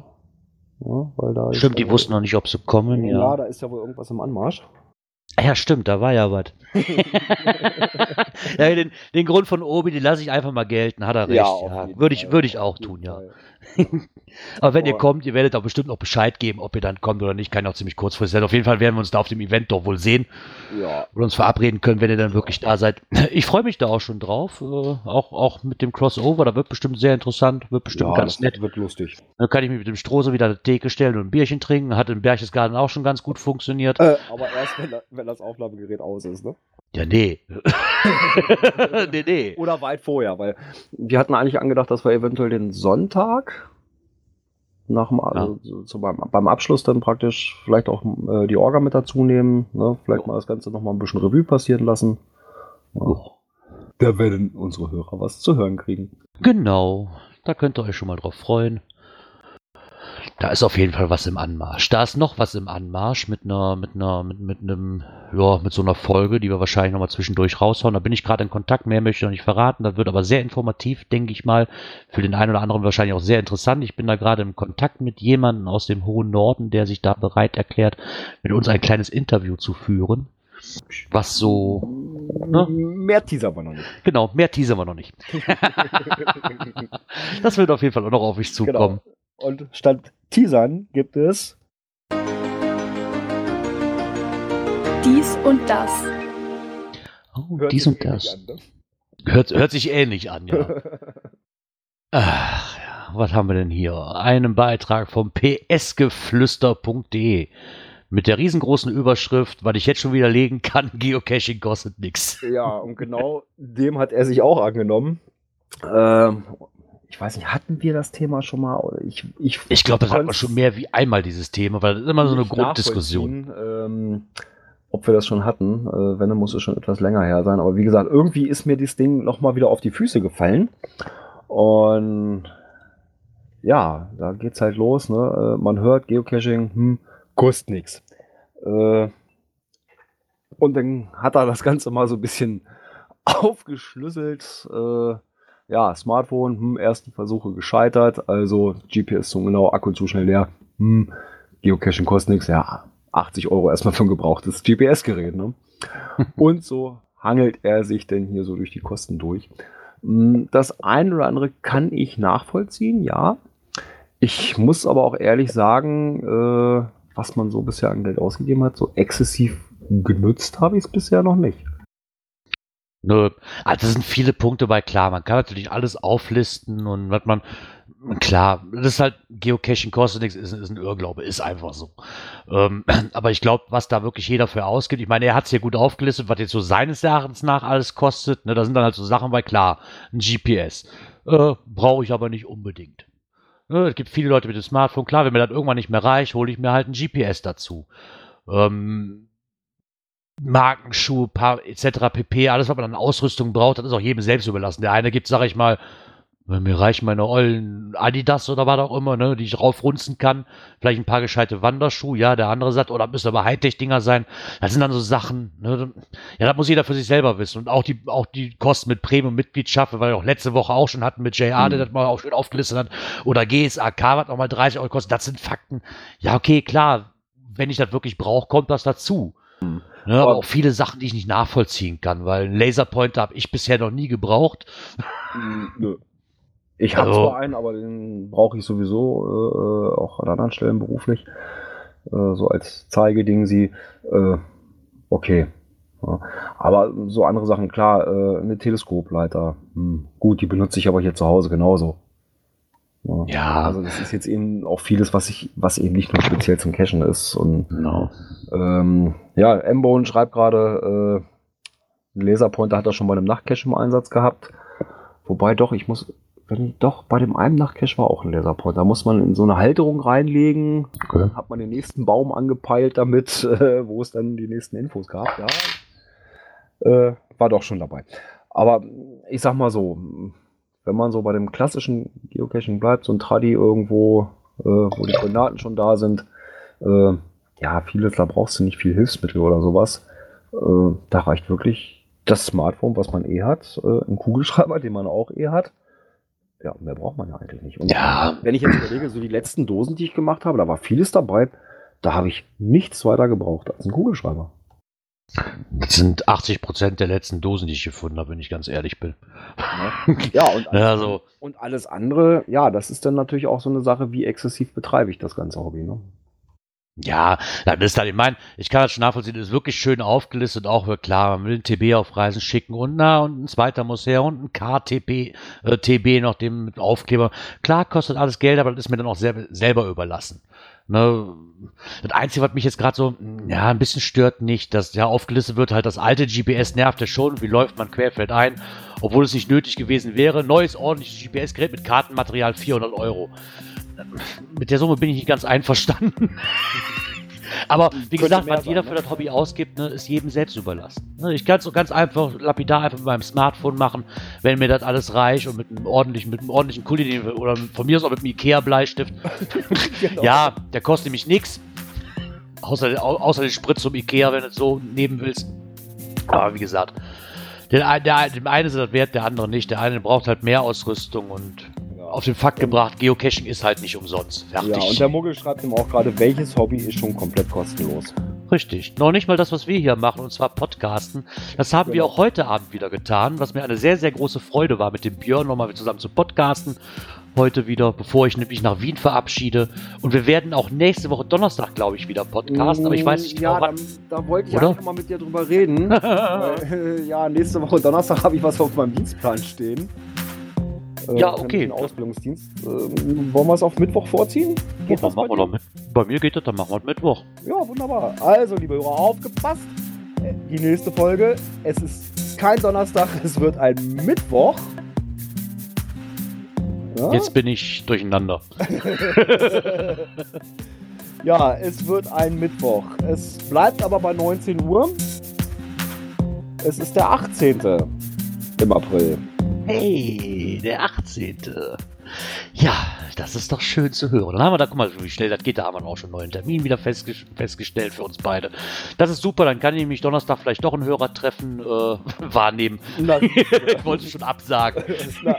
Ja, weil da Stimmt, ja die wussten noch nicht, ob sie kommen, Ja, ja. da ist ja wohl irgendwas im Anmarsch. Ja, stimmt, da war ja was. ja, den, den Grund von Obi, den lasse ich einfach mal gelten, hat er recht. Ja, jeden würde ich, würde ich auch tun, ja. Aber wenn ihr Aber- kommt, ihr werdet auch bestimmt noch Bescheid geben, ob ihr dann kommt oder nicht, kann ja auch ziemlich kurzfristig sein. Auf jeden Fall werden wir uns da auf dem Event doch wohl sehen Ja, oder uns verabreden können, wenn ihr dann wirklich da seid. Ich freue mich da auch schon drauf, äh, auch, auch mit dem Crossover, da wird bestimmt sehr interessant, wird bestimmt ja, ganz nett. wird lustig. Dann kann ich mich mit dem Strose wieder an die Theke stellen und ein Bierchen trinken. Hat im Berchtesgaden auch schon ganz gut funktioniert. Äh, aber erst, wenn, da- wenn das Aufnahmegerät aus ist, ne? Ja, nee. nee, nee. Oder weit vorher, weil wir hatten eigentlich angedacht, dass wir eventuell den Sonntag nach dem, also so, so beim, beim Abschluss dann praktisch vielleicht auch äh, die Orga mit dazu nehmen, ne? vielleicht Ja. mal das Ganze nochmal ein bisschen Revue passieren lassen. Ja. Oh, Da werden unsere Hörer was zu hören kriegen. Genau. Da könnt ihr euch schon mal drauf freuen. Da ist auf jeden Fall was im Anmarsch. Da ist noch was im Anmarsch mit einer, mit einer, mit, mit einem, ja, mit so einer Folge, die wir wahrscheinlich nochmal zwischendurch raushauen. Da bin ich gerade in Kontakt, mehr möchte ich noch nicht verraten. Das wird aber sehr informativ, denke ich mal. Für den einen oder anderen wahrscheinlich auch sehr interessant. Ich bin da gerade im Kontakt mit jemandem aus dem hohen Norden, der sich da bereit erklärt, mit uns ein kleines Interview zu führen. Was so, Ne? Mehr Teaser wir noch nicht. genau, mehr teasern wir noch nicht. Das wird auf jeden Fall auch noch auf mich zukommen. Und statt Teasern gibt es Dies und das. Oh, Hört dies und das. an, ne? Hört, hört sich ähnlich an, ja. Ach, ja. Was haben wir denn hier? Einen Beitrag vom psgeflüster.de mit der riesengroßen Überschrift, weil ich jetzt schon widerlegen kann, Geocaching kostet nix. Ja, und genau dem hat er sich auch angenommen. Ähm, ich weiß nicht, hatten wir das Thema schon mal? Ich, ich, Ich glaube, das hat man schon mehr wie einmal dieses Thema, weil das ist immer so eine Grunddiskussion. Ähm, ob wir das schon hatten. Äh, wenn, dann muss es schon etwas länger her sein. Aber wie gesagt, irgendwie ist mir dieses Ding nochmal wieder auf die Füße gefallen. Und ja, da geht's halt los. Ne? Äh, man hört Geocaching, hm, kostet nichts. Äh, und dann hat er das Ganze mal so ein bisschen aufgeschlüsselt. Äh, ja, Smartphone, hm, ersten Versuche gescheitert. Also GPS zu genau, Akku zu schnell leer. Hm, Geocaching kostet nichts. Ja, 80 Euro erstmal für ein gebrauchtes GPS-Gerät. Ne? Und so hangelt er sich denn hier so durch die Kosten durch. Hm, Das eine oder andere kann ich nachvollziehen, ja. Ich muss aber auch ehrlich sagen, äh, was man so bisher an Geld ausgegeben hat, so exzessiv genutzt habe ich es bisher noch nicht. Nö. Also, es sind viele Punkte bei, klar, man kann natürlich alles auflisten und was man, klar, das ist halt, Geocaching kostet nichts, ist, ist ein Irrglaube, ist einfach so. Ähm, aber ich glaube, was da wirklich jeder für ausgibt, ich meine, er hat es hier gut aufgelistet, was jetzt so seines Erachtens nach alles kostet, ne, da sind dann halt so Sachen bei, klar, ein GPS, äh, brauche ich aber nicht unbedingt. Ne, es gibt viele Leute mit dem Smartphone, klar, wenn mir das irgendwann nicht mehr reicht, hole ich mir halt ein GPS dazu. ähm, Markenschuhe, etc. pp. Alles, was man an Ausrüstung braucht, das ist auch jedem selbst überlassen. Der eine gibt, sag ich mal, mir reichen meine ollen Adidas oder was auch immer, ne, die ich raufrunzen kann. Vielleicht ein paar gescheite Wanderschuhe, ja, der andere sagt, oder müssen aber Hightech-Dinger sein. Das sind dann so Sachen, ne, ja, das muss jeder für sich selber wissen. Und auch die, auch die Kosten mit Premium-Mitgliedschaft, weil wir auch letzte Woche auch schon hatten mit JR, der das mal auch schön aufgelistet hat, oder GSAK, was nochmal 30 Euro kostet, das sind Fakten. Ja, okay, klar, wenn ich das wirklich brauche, kommt das dazu. Mhm. Ne, aber auch viele Sachen, die ich nicht nachvollziehen kann, weil einen Laserpointer habe ich bisher noch nie gebraucht. Mhm, nö. Ich habe also, zwar einen, aber den brauche ich sowieso äh, auch an anderen Stellen beruflich. Äh, so als Zeigeding sie. Äh, okay. Ja. Aber so andere Sachen, klar, äh, eine Teleskopleiter. Hm, gut, die benutze ich aber hier zu Hause genauso. Ja. ja. Also das ist jetzt eben auch vieles, was ich, was eben nicht nur speziell zum Cachen ist. Und genau. ähm, ja, M-Bone schreibt gerade, äh, Laserpointer hat er schon bei einem Nachtcache im Einsatz gehabt. Wobei doch, ich muss wenn doch, bei dem einen Nachtcache war auch ein Laserpointer. Da muss man in so eine Halterung reinlegen. Okay. Hat man den nächsten Baum angepeilt damit, äh, wo es dann die nächsten Infos gab. Ja, äh, war doch schon dabei. Aber ich sag mal so, wenn man so bei dem klassischen Geocaching bleibt, so ein Tradi irgendwo, äh, wo die Koordinaten schon da sind, äh, ja, vieles, da brauchst du nicht viel Hilfsmittel oder sowas. Äh, da reicht wirklich das Smartphone, was man eh hat, äh, ein Kugelschreiber, den man auch eh hat ja, mehr braucht man ja eigentlich nicht. Und ja. wenn ich jetzt überlege, so die letzten Dosen, die ich gemacht habe, da war vieles dabei, da habe ich nichts weiter gebraucht als einen Kugelschreiber. Das sind 80 Prozent der letzten Dosen, die ich gefunden habe, wenn ich ganz ehrlich bin. Ja, und, alles, ja, so. und alles andere, ja, das ist dann natürlich auch so eine Sache, wie exzessiv betreibe ich das ganze Hobby. Ne? Ja, das ist halt, ich meine, ich kann das schon nachvollziehen, das ist wirklich schön aufgelistet, auch klar, man will ein TB auf Reisen schicken und na, und ein zweiter muss her und ein KTP, äh, TB noch dem Aufkleber. Klar, kostet alles Geld, aber das ist mir dann auch selber, selber überlassen. Ne? Das Einzige, was mich jetzt gerade so, ja, ein bisschen stört nicht, dass ja aufgelistet wird, halt das alte GPS nervt ja schon, wie läuft man querfeld ein, obwohl es nicht nötig gewesen wäre. Neues ordentliches GPS-Gerät mit Kartenmaterial 400 Euro mit der Summe bin ich nicht ganz einverstanden. Aber wie gesagt, was jeder sein, für ne? das Hobby ausgibt, ne, ist jedem selbst überlassen. Ne, ich kann es so ganz einfach, lapidar einfach mit meinem Smartphone machen, wenn mir das alles reicht und mit einem ordentlichen, mit einem ordentlichen Kuli oder von mir aus auch mit einem Ikea-Bleistift. genau. Ja, der kostet nämlich nichts. Außer, außer den Sprit zum Ikea, wenn du es so nehmen willst. Aber wie gesagt, der, der, dem einen ist das wert, der andere nicht. Der eine braucht halt mehr Ausrüstung und auf den Fakt gebracht, Geocaching ist halt nicht umsonst. Fertig. Ja, und der Muggel schreibt ihm auch gerade, welches Hobby ist schon komplett kostenlos. Richtig. Noch nicht mal das, was wir hier machen, und zwar Podcasten. Das haben genau. wir auch heute Abend wieder getan, was mir eine sehr, sehr große Freude war, mit dem Björn nochmal zusammen zu podcasten. Heute wieder, bevor ich nämlich nach Wien verabschiede. Und wir werden auch nächste Woche Donnerstag, glaube ich, wieder podcasten. Aber ich weiß nicht genau, ja, wann. Da, da wollte ich Oder? mal mit dir drüber reden. Weil, ja, nächste Woche Donnerstag habe ich was auf meinem Dienstplan stehen. Äh, ja, okay. Ausbildungsdienst. Ähm, wollen wir es auf Mittwoch vorziehen? Geht ja, das machen wir mit. Bei mir geht das, dann machen wir es Mittwoch. Ja, wunderbar. Also, liebe Hörer, aufgepasst. Äh, die nächste Folge. Es ist kein Donnerstag, es wird ein Mittwoch. Ja? Jetzt bin ich durcheinander. ja, es wird ein Mittwoch. Es bleibt aber bei 19 Uhr. Es ist der 18. im April. Hey, der 18. Ja, das ist doch schön zu hören. Dann haben wir da, guck mal, wie schnell das geht. Da haben wir auch schon einen neuen Termin wieder festge festgestellt für uns beide. Das ist super. Dann kann ich nämlich Donnerstag vielleicht doch ein Hörertreffen äh, wahrnehmen. Na, ich wollte schon absagen. Na,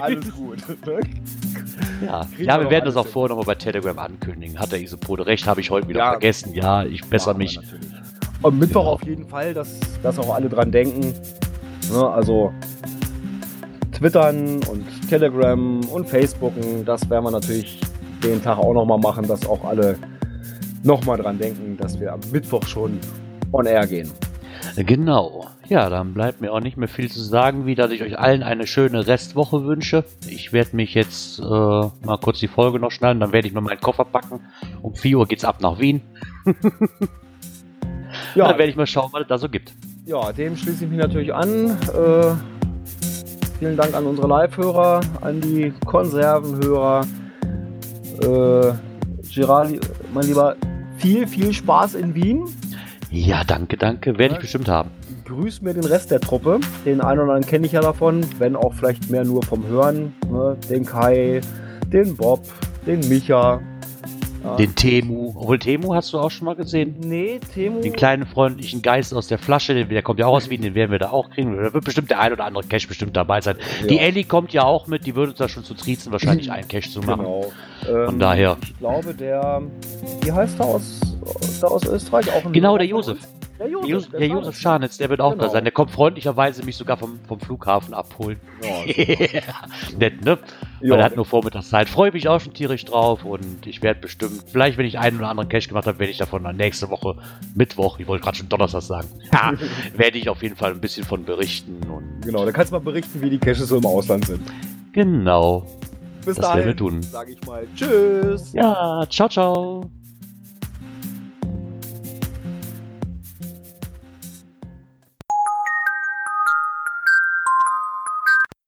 alles gut. ja, ja wir werden das auch vorher nochmal bei Telegram ankündigen. Hat der Isopode recht? Habe ich heute wieder ja, vergessen. Ja, ich bessere mich. Und Mittwoch genau. auf jeden Fall, dass, dass auch alle dran denken. Ne, also Twittern und Telegram und Facebooken. Das werden wir natürlich den Tag auch nochmal machen, dass auch alle nochmal dran denken, dass wir am Mittwoch schon on air gehen. Genau. Ja, dann bleibt mir auch nicht mehr viel zu sagen, wie dass ich euch allen eine schöne Restwoche wünsche. Ich werde mich jetzt äh, mal kurz die Folge noch schneiden, dann werde ich mir meinen Koffer packen. Um 4 Uhr geht's ab nach Wien. ja. Dann werde ich mal schauen, was es da so gibt. Ja, dem schließe ich mich natürlich an. Äh Vielen Dank an unsere Live-Hörer, an die Konservenhörer. Äh, Girali, mein Lieber, viel, viel Spaß in Wien. Ja, danke, danke. Werde ich bestimmt haben. Grüß mir den Rest der Truppe. Den einen oder anderen kenne ich ja davon, wenn auch vielleicht mehr nur vom Hören. Ne? Den Kai, den Bob, den Micha. Ja. Den Temu. Obwohl, Temu hast du auch schon mal gesehen. Nee, Temu. Den kleinen freundlichen Geist aus der Flasche, der, der kommt ja auch aus Wien, den werden wir da auch kriegen. Da wird bestimmt der ein oder andere Cash bestimmt dabei sein. Die Ja. Ellie kommt ja auch mit, die würde uns da schon zu triezen, wahrscheinlich einen Cash zu machen. Genau. Von Ähm, daher. Ich glaube, der, wie heißt der aus, der aus Österreich? Auch Genau, der Josef. Der Josef. Josef, der Josef. Scharnitz, der wird auch Genau. da sein. Der kommt freundlicherweise mich sogar vom, vom Flughafen abholen. Ja. Nett, ne? Weil er hat nur Vormittagszeit. Freue mich auch schon tierisch drauf und ich werde bestimmt, vielleicht wenn ich einen oder anderen Cash gemacht habe, werde ich davon nächste Woche, Mittwoch, ich wollte gerade schon Donnerstag sagen, ja, werde ich auf jeden Fall ein bisschen von berichten und Genau, da kannst du mal berichten, wie die Caches so im Ausland sind. genau. Bis Das werden wir dahin, tun. sage ich mal Tschüss. Ja, ciao, ciao.